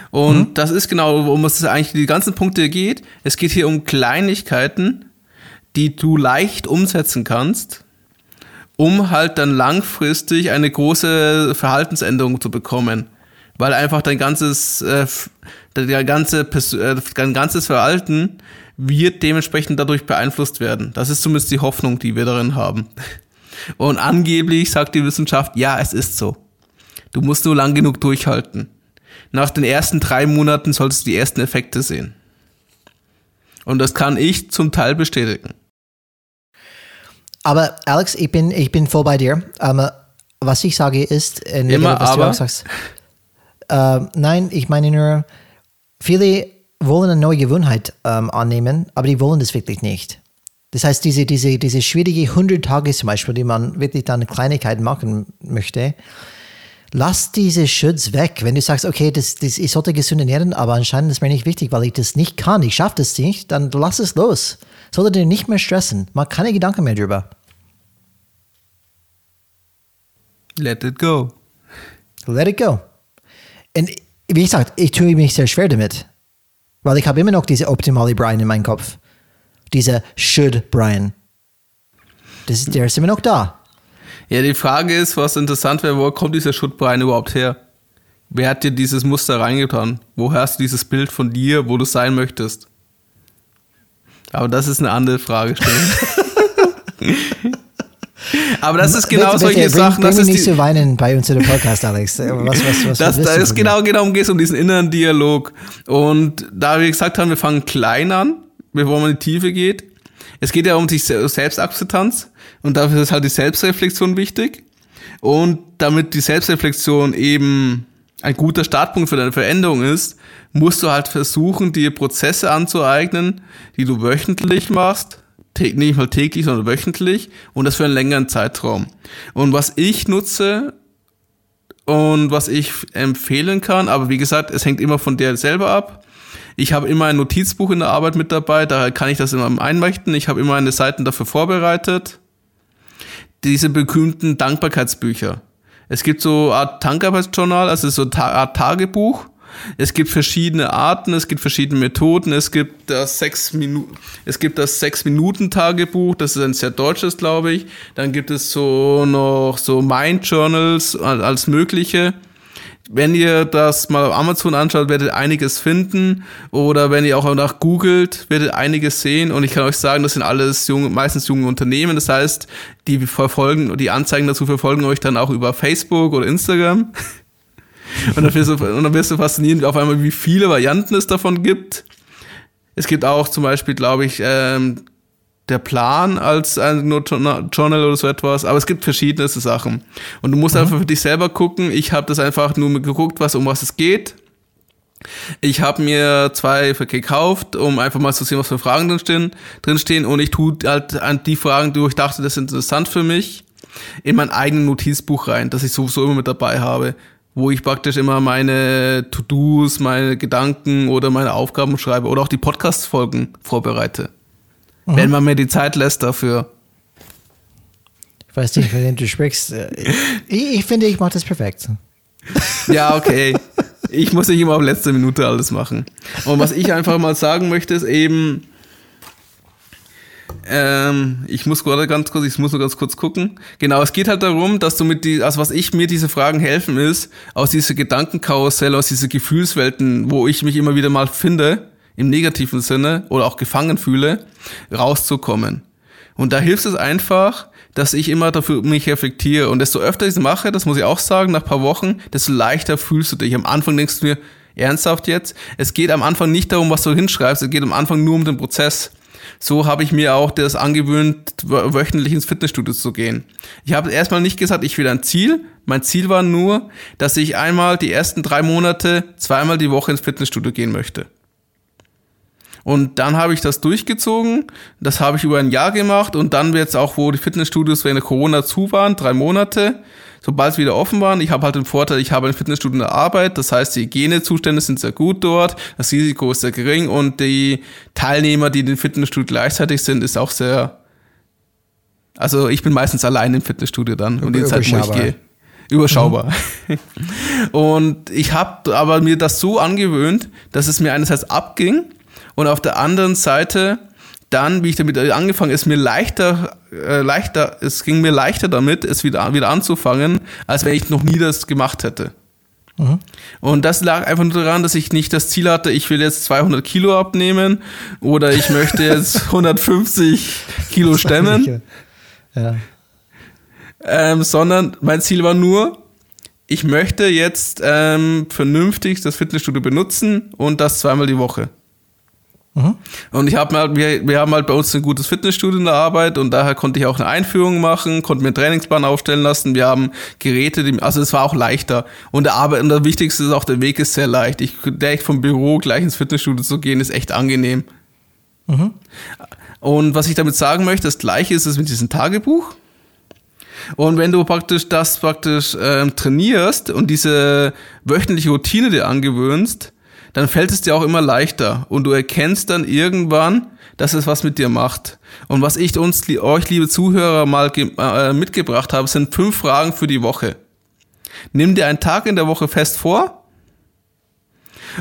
Und mhm. das ist genau, worum es eigentlich die ganzen Punkte geht. Es geht hier um Kleinigkeiten, die du leicht umsetzen kannst, um halt dann langfristig eine große Verhaltensänderung zu bekommen. Weil einfach dein ganzes, äh, dein, ganze, äh, dein ganzes Verhalten wird dementsprechend dadurch beeinflusst werden. Das ist zumindest die Hoffnung, die wir darin haben. Und angeblich sagt die Wissenschaft, ja, es ist so. Du musst nur lang genug durchhalten. Nach den ersten drei Monaten solltest du die ersten Effekte sehen. Und das kann ich zum Teil bestätigen. Aber Alex, ich bin, ich bin voll bei dir. Ähm, was ich sage ist, äh, Immer was aber. du auch sagst. Uh, nein, ich meine nur, viele wollen eine neue Gewohnheit ähm, annehmen, aber die wollen das wirklich nicht. Das heißt, diese, diese, diese schwierige 100 Tage zum Beispiel, die man wirklich dann Kleinigkeiten machen möchte, lass diese Schutz weg. Wenn du sagst, okay, das, das, ich sollte gesund ernähren, aber anscheinend ist mir nicht wichtig, weil ich das nicht kann, ich schaffe das nicht, dann lass es los. Sollte dir nicht mehr stressen. Mach keine Gedanken mehr drüber. Let it go. Let it go. Und wie gesagt, ich tue mich sehr schwer damit. Weil ich habe immer noch diese optimale Brian in meinem Kopf. Dieser should Brian. Das der ist immer noch da. Ja, die Frage ist, was interessant wäre, wo kommt dieser should Brian überhaupt her? Wer hat dir dieses Muster reingetan? Woher hast du dieses Bild von dir, wo du sein möchtest? Aber das ist eine andere Fragestellung. *laughs* Aber das ist genau bitte, solche bitte, Sachen. Bring, bring das ist nicht zu weinen bei uns in dem Podcast, Alex. *laughs* Was, was, was, das, da ist genau, genau um geht es um diesen inneren Dialog. Und da wir gesagt haben, wir fangen klein an, bevor man in die Tiefe geht. Es geht ja um die Selbstakzeptanz und dafür ist halt die Selbstreflexion wichtig. Und damit die Selbstreflexion eben ein guter Startpunkt für deine Veränderung ist, musst du halt versuchen, dir Prozesse anzueignen, die du wöchentlich machst, nicht mal täglich, sondern wöchentlich und das für einen längeren Zeitraum. Und was ich nutze und was ich empfehlen kann, aber wie gesagt, es hängt immer von dir selber ab. Ich habe immer ein Notizbuch in der Arbeit mit dabei, daher kann ich das immer einrichten. Ich habe immer eine Seiten dafür vorbereitet. Diese berühmten Dankbarkeitsbücher. Es gibt so eine Art Dankbarkeitsjournal, also so eine Art Tagebuch es gibt verschiedene Arten, es gibt verschiedene Methoden. Es gibt das sechs Minuten, es gibt das sechs Minuten Tagebuch, das ist ein sehr deutsches, glaube ich. Dann gibt es so noch so Mind Journals als mögliche. Wenn ihr das mal auf Amazon anschaut, werdet einiges finden. Oder wenn ihr auch nach googelt, werdet einiges sehen. Und ich kann euch sagen, das sind alles junge, meistens junge Unternehmen. Das heißt, die verfolgen, die Anzeigen dazu verfolgen euch dann auch über Facebook oder Instagram. *laughs* Und dann, wirst du, und dann wirst du faszinieren, auf einmal, wie viele Varianten es davon gibt. Es gibt auch zum Beispiel, glaube ich, ähm, der Plan als ein Journal oder so etwas, aber es gibt verschiedene Sachen. Und du musst mhm. einfach für dich selber gucken. Ich habe das einfach nur geguckt, was um was es geht. Ich habe mir zwei gekauft, um einfach mal zu sehen, was für Fragen drinstehen. drinstehen. Und ich tue halt an die Fragen, die ich dachte, das ist interessant für mich, in mein eigenes Notizbuch rein, das ich sowieso immer mit dabei habe wo ich praktisch immer meine To-Dos, meine Gedanken oder meine Aufgaben schreibe oder auch die Podcast-Folgen vorbereite. Mhm. Wenn man mir die Zeit lässt dafür. Ich weiß nicht, von wem du sprichst. Ich, ich finde, ich mache das perfekt. Ja, okay. Ich muss nicht immer auf letzte Minute alles machen. Und was ich einfach mal sagen möchte, ist eben, ähm, ich muss gerade ganz kurz, ich muss nur ganz kurz gucken. Genau, es geht halt darum, dass du mit die, also was ich mir diese Fragen helfen ist, aus dieser Gedankenkarussell, aus dieser Gefühlswelten, wo ich mich immer wieder mal finde, im negativen Sinne oder auch gefangen fühle, rauszukommen. Und da hilft es einfach, dass ich immer dafür mich reflektiere. Und desto öfter ich es mache, das muss ich auch sagen, nach paar Wochen, desto leichter fühlst du dich. Am Anfang denkst du mir, ernsthaft jetzt? Es geht am Anfang nicht darum, was du hinschreibst, es geht am Anfang nur um den Prozess. So habe ich mir auch das angewöhnt, wöchentlich ins Fitnessstudio zu gehen. Ich habe erstmal nicht gesagt, ich will ein Ziel. Mein Ziel war nur, dass ich einmal die ersten drei Monate zweimal die Woche ins Fitnessstudio gehen möchte. Und dann habe ich das durchgezogen. Das habe ich über ein Jahr gemacht und dann wird es auch, wo die Fitnessstudios während Corona zu waren, drei Monate, sobald es wieder offen waren, ich habe halt den Vorteil, ich habe ein Fitnessstudio in der Arbeit, das heißt, die Hygienezustände sind sehr gut dort, das Risiko ist sehr gering und die Teilnehmer, die in den Fitnessstudio gleichzeitig sind, ist auch sehr, also ich bin meistens allein im Fitnessstudio dann und die Zeit, wo ich gehe. Überschaubar. Mhm. *laughs* Und ich habe aber mir das so angewöhnt, dass es mir einerseits abging und auf der anderen Seite dann, wie ich damit angefangen, ist mir leichter, äh, leichter, es ging mir leichter damit, es wieder, wieder anzufangen, als wenn ich noch nie das gemacht hätte. Mhm. Und das lag einfach nur daran, dass ich nicht das Ziel hatte, ich will jetzt 200 Kilo abnehmen oder ich möchte jetzt *laughs* 150 Kilo stemmen. Ja. Ähm, sondern mein Ziel war nur, ich möchte jetzt ähm, vernünftig das Fitnessstudio benutzen und das zweimal die Woche. Mhm. Und ich habe halt, wir, wir haben halt bei uns ein gutes Fitnessstudio in der Arbeit und daher konnte ich auch eine Einführung machen, konnte mir einen Trainingsplan aufstellen lassen. Wir haben Geräte, die, also es war auch leichter. Und der Arbeit, und das Wichtigste ist auch, der Weg ist sehr leicht. Ich, der vom Büro gleich ins Fitnessstudio zu gehen, ist echt angenehm. Mhm. Und was ich damit sagen möchte, das gleiche ist es mit diesem Tagebuch. Und wenn du praktisch das praktisch ähm, trainierst und diese wöchentliche Routine dir angewöhnst, dann fällt es dir auch immer leichter und du erkennst dann irgendwann, dass es was mit dir macht. Und was ich uns, euch liebe Zuhörer, mal äh, mitgebracht habe, sind fünf Fragen für die Woche. Nimm dir einen Tag in der Woche fest vor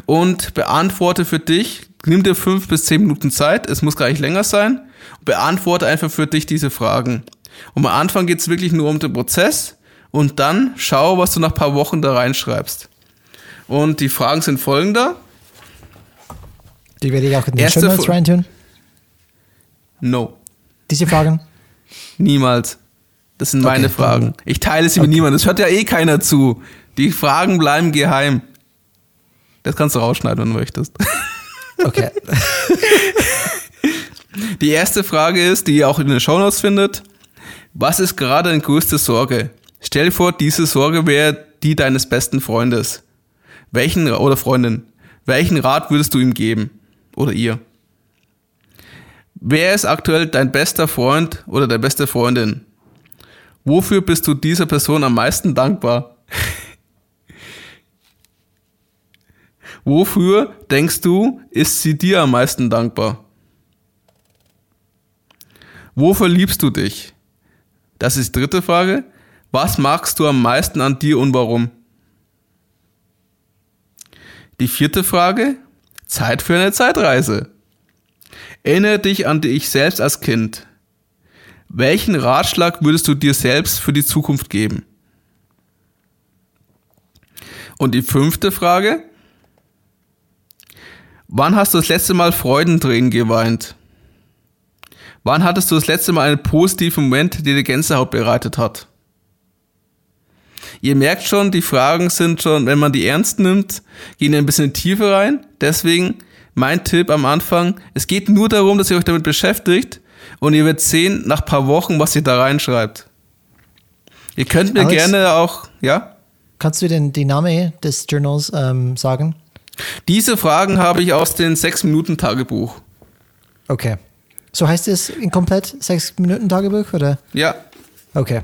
und beantworte für dich, nimm dir fünf bis zehn Minuten Zeit, es muss gar nicht länger sein, beantworte einfach für dich diese Fragen. Und am Anfang geht es wirklich nur um den Prozess und dann schau, was du nach paar Wochen da reinschreibst. Und die Fragen sind folgender. Die werde ich auch in den Show Notes reintun. No. Diese Fragen? *laughs* Niemals. Das sind meine okay, Fragen. Ich teile sie okay. mit niemandem. Das hört ja eh keiner zu. Die Fragen bleiben geheim. Das kannst du rausschneiden, wenn du möchtest. *laughs* Okay. *laughs* Die erste Frage ist, die ihr auch in den Shownotes findet. Was ist gerade deine größte Sorge? Stell dir vor, diese Sorge wäre die deines besten Freundes. Welchen oder Freundin? Welchen Rat würdest du ihm geben? Oder ihr? Wer ist aktuell dein bester Freund oder deine beste Freundin? Wofür bist du dieser Person am meisten dankbar? *laughs* Wofür denkst du, ist sie dir am meisten dankbar? Wofür liebst du dich? Das ist die dritte Frage. Was magst du am meisten an dir und warum? Die vierte Frage. Zeit für eine Zeitreise. Erinnere dich an dich selbst als Kind. Welchen Ratschlag würdest du dir selbst für die Zukunft geben? Und die fünfte Frage. Wann hast du das letzte Mal Freudentränen geweint? Wann hattest du das letzte Mal einen positiven Moment, der dir Gänsehaut bereitet hat? Ihr merkt schon, die Fragen sind schon, wenn man die ernst nimmt, gehen ein bisschen tiefer rein. Deswegen mein Tipp am Anfang, es geht nur darum, dass ihr euch damit beschäftigt und ihr werdet sehen nach ein paar Wochen, was ihr da reinschreibt. Ihr könnt mir Alex, gerne auch, ja? Kannst du denn die Name des Journals ähm, sagen? Diese Fragen habe ich aus dem 6-Minuten-Tagebuch. Okay. So heißt es in komplett 6-Minuten-Tagebuch, oder? Ja. Okay.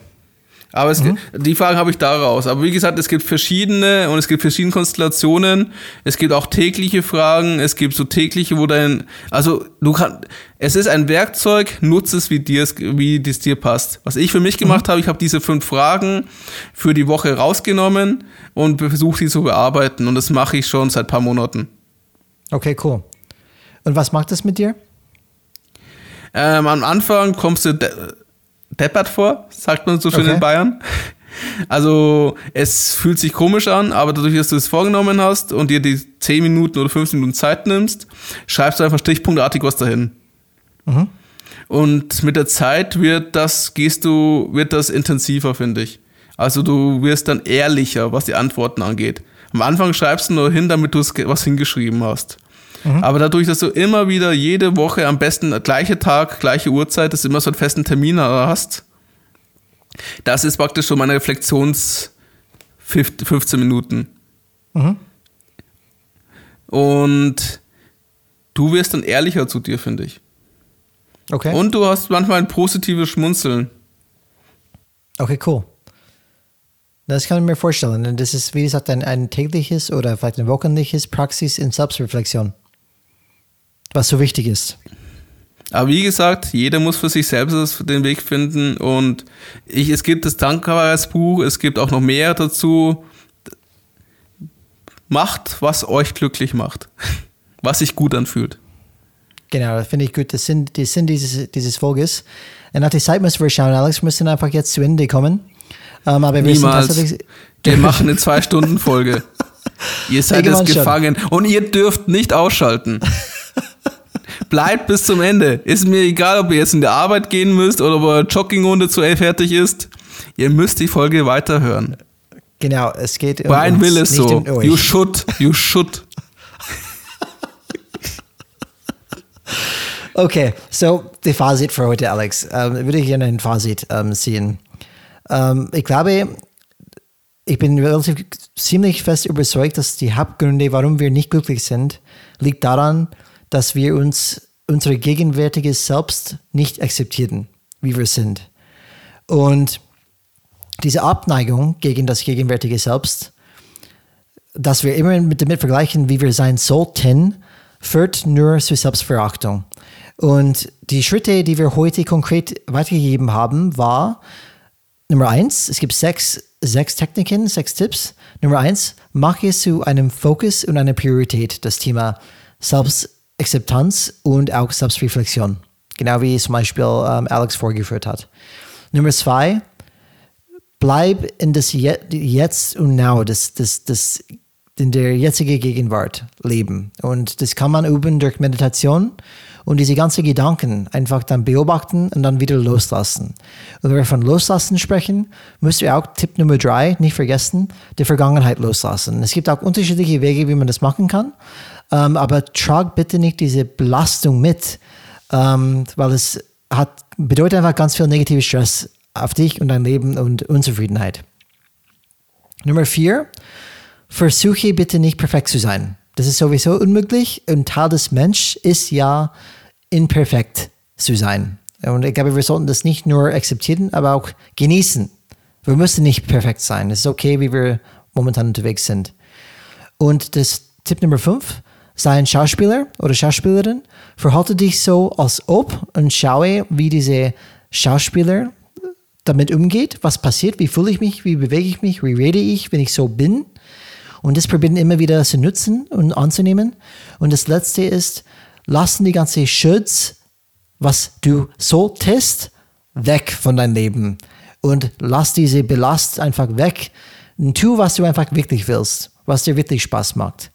Aber es, mhm. die Fragen habe ich daraus. Aber wie gesagt, es gibt verschiedene und es gibt verschiedene Konstellationen. Es gibt auch tägliche Fragen. Es gibt so tägliche, wo dein, also du kannst, es ist ein Werkzeug, nutze es, wie dir wie es dir passt. Was ich für mich gemacht mhm. habe, ich habe diese fünf Fragen für die Woche rausgenommen und versuche sie zu bearbeiten. Und das mache ich schon seit ein paar Monaten. Okay, cool. Und was macht das mit dir? Ähm, am Anfang kommst du deppert vor, sagt man so schön okay. in Bayern. Also es fühlt sich komisch an, aber dadurch, dass du es vorgenommen hast und dir die 10 Minuten oder 15 Minuten Zeit nimmst, schreibst du einfach stichpunktartig was dahin. Mhm. Und mit der Zeit wird das, gehst du, wird das intensiver, finde ich. Also du wirst dann ehrlicher, was die Antworten angeht. Am Anfang schreibst du nur hin, damit du was hingeschrieben hast. Mhm. Aber dadurch, dass du immer wieder jede Woche am besten gleiche Tag, gleiche Uhrzeit, dass du immer so einen festen Termin hast, das ist praktisch so meine Reflexions 15 Minuten. Mhm. Und du wirst dann ehrlicher zu dir, finde ich. Okay. Und du hast manchmal ein positives Schmunzeln. Okay, cool. Das kann ich mir vorstellen. Das ist, wie gesagt, ein, ein tägliches oder vielleicht ein wöchentliches Praxis in Selbstreflexion was so wichtig ist. Aber wie gesagt, jeder muss für sich selbst den Weg finden und ich, es gibt das Dankbarkeitsbuch, es gibt auch noch mehr dazu. Macht, was euch glücklich macht, *laughs* was sich gut anfühlt. Genau, das finde ich gut. Das Sinn, der Sinn dieses, dieses Folges. Und nach der Zeit müssen wir schauen, Alex, wir müssen einfach jetzt zu Ende kommen. Um, ähm, aber wir Niemals. Wir *laughs* machen eine Zwei-Stunden-Folge. ihr seid jetzt gefangen und ihr dürft nicht ausschalten. Bleibt bis zum Ende. Ist mir egal, ob ihr jetzt in der Arbeit gehen müsst oder ob eure Joggingrunde zu fertig ist. Ihr müsst die Folge weiterhören. Genau, es geht um Brian will es so. You should, you should. *laughs* okay, so die Fazit für heute, Alex. Ähm, würde ich gerne ein Fazit ähm, sehen. Ähm, ich glaube, ich bin relativ ziemlich fest überzeugt, dass die Hauptgründe, warum wir nicht glücklich sind, liegt daran, dass wir uns unser gegenwärtiges Selbst nicht akzeptieren, wie wir sind. Und diese Abneigung gegen das gegenwärtige Selbst, dass wir immer mit damit vergleichen, wie wir sein sollten, führt nur zu Selbstverachtung. Und die Schritte, die wir heute konkret weitergegeben haben, war Nummer eins, es gibt sechs, sechs Techniken, sechs Tipps. Nummer eins, mache es zu einem Fokus und einer Priorität, das Thema Selbst Akzeptanz und auch Selbstreflexion. Genau wie zum Beispiel ähm, Alex vorgeführt hat. Nummer zwei, bleib in das Jetzt und Now, das, das, das, in der jetzigen Gegenwart leben. Und das kann man üben durch Meditation und diese ganzen Gedanken einfach dann beobachten und dann wieder loslassen. Und wenn wir von Loslassen sprechen, müssen wir auch Tipp Nummer drei nicht vergessen, die Vergangenheit loslassen. Es gibt auch unterschiedliche Wege, wie man das machen kann. Ähm, aber trag bitte nicht diese Belastung mit ähm, weil es hat, bedeutet einfach ganz viel negative Stress auf dich und dein Leben und Unzufriedenheit. Nummer vier, versuche bitte nicht perfekt zu sein. Das ist sowieso unmöglich. Ein Teil des Mensch ist ja imperfekt zu sein. Und ich glaube, wir sollten das nicht nur akzeptieren, aber auch genießen. Wir müssen nicht perfekt sein. Es ist okay, wie wir momentan unterwegs sind. Und das Tipp Nummer 5, sei ein Schauspieler oder Schauspielerin, verhalte dich so, als ob und schaue, wie diese Schauspieler damit umgeht, was passiert, wie fühle ich mich, wie bewege ich mich, wie rede ich, wenn ich so bin. Und das probieren immer wieder zu nutzen und anzunehmen. Und das letzte ist, lassen die ganze Schutz, was du solltest, weg von deinem Leben. Und lass diese Belast einfach weg. Und tu, was du einfach wirklich willst, was dir wirklich Spaß macht.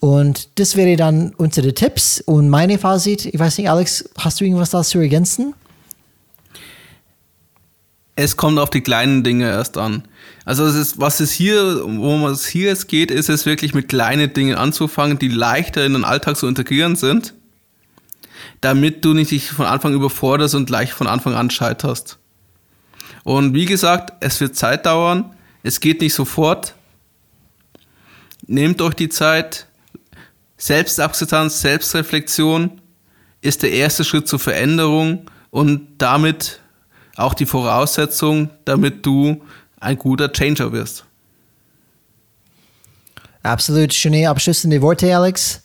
Und das wäre dann unsere Tipps und meine Fazit. Ich weiß nicht, Alex, hast du irgendwas dazu ergänzen? Es kommt auf die kleinen Dinge erst an. Also es ist, was es hier, worum es hier jetzt geht, ist es wirklich mit kleinen Dingen anzufangen, die leichter in den Alltag zu integrieren sind, damit du nicht dich von Anfang überforderst und gleich von Anfang an scheiterst. Und wie gesagt, es wird Zeit dauern, es geht nicht sofort. Nehmt euch die Zeit. Selbstakzeptanz, Selbstreflexion ist der erste Schritt zur Veränderung und damit auch die Voraussetzung, damit du ein guter Changer wirst. Absolut schöne abschließende Worte, Alex.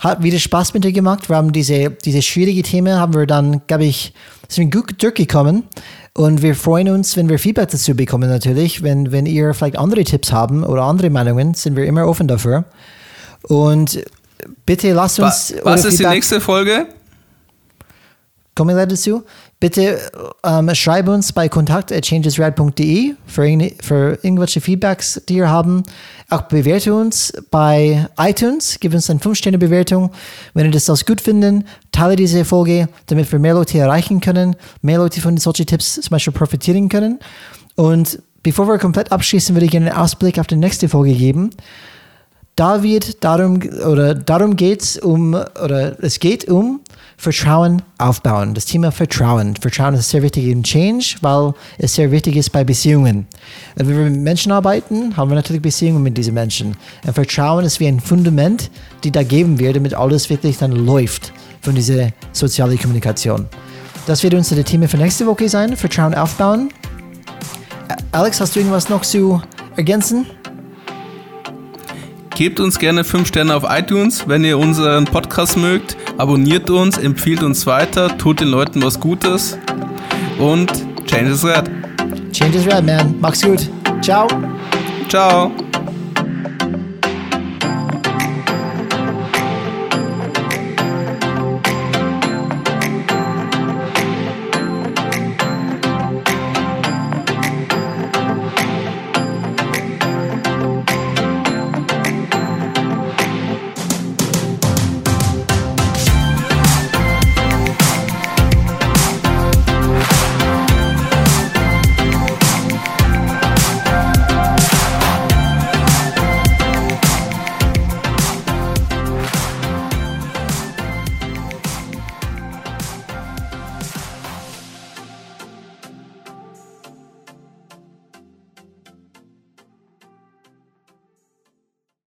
Hat wieder Spaß mit dir gemacht. Wir haben diese, diese schwierige Themen, haben wir dann, glaube ich, sind gut durchgekommen. Und wir freuen uns, wenn wir Feedback dazu bekommen, natürlich. Wenn, wenn ihr vielleicht andere Tipps haben oder andere Meinungen, sind wir immer offen dafür. Und bitte lasst uns. Was, was ist die nächste Folge? Kommen wir dazu. Bitte ähm, schreib uns bei kontakt.changesrad.de für, für irgendwelche Feedbacks, die ihr haben. Auch bewerte uns bei iTunes, gib uns eine 5-Sterne-Bewertung. Wenn ihr das auch gut findet, teile diese Folge, damit wir mehr Leute erreichen können, mehr Leute von solchen Tipps zum Beispiel profitieren können. Und bevor wir komplett abschließen, würde ich gerne einen Ausblick auf die nächste Folge geben. Da wird darum, oder darum geht's um, oder es geht um Vertrauen aufbauen. Das Thema Vertrauen. Vertrauen ist sehr wichtig im Change, weil es sehr wichtig ist bei Beziehungen. Wenn wir mit Menschen arbeiten, haben wir natürlich Beziehungen mit diesen Menschen. Und Vertrauen ist wie ein Fundament, die da geben wird, damit alles wirklich dann läuft von dieser sozialen Kommunikation. Das wird unser Thema für nächste Woche sein. Vertrauen aufbauen. Alex, hast du irgendwas noch zu ergänzen? Gebt uns gerne 5 Sterne auf iTunes, wenn ihr unseren Podcast mögt. Abonniert uns, empfiehlt uns weiter, tut den Leuten was Gutes. Und Change is Red. Change is Red, man. Mach's gut. Ciao. Ciao.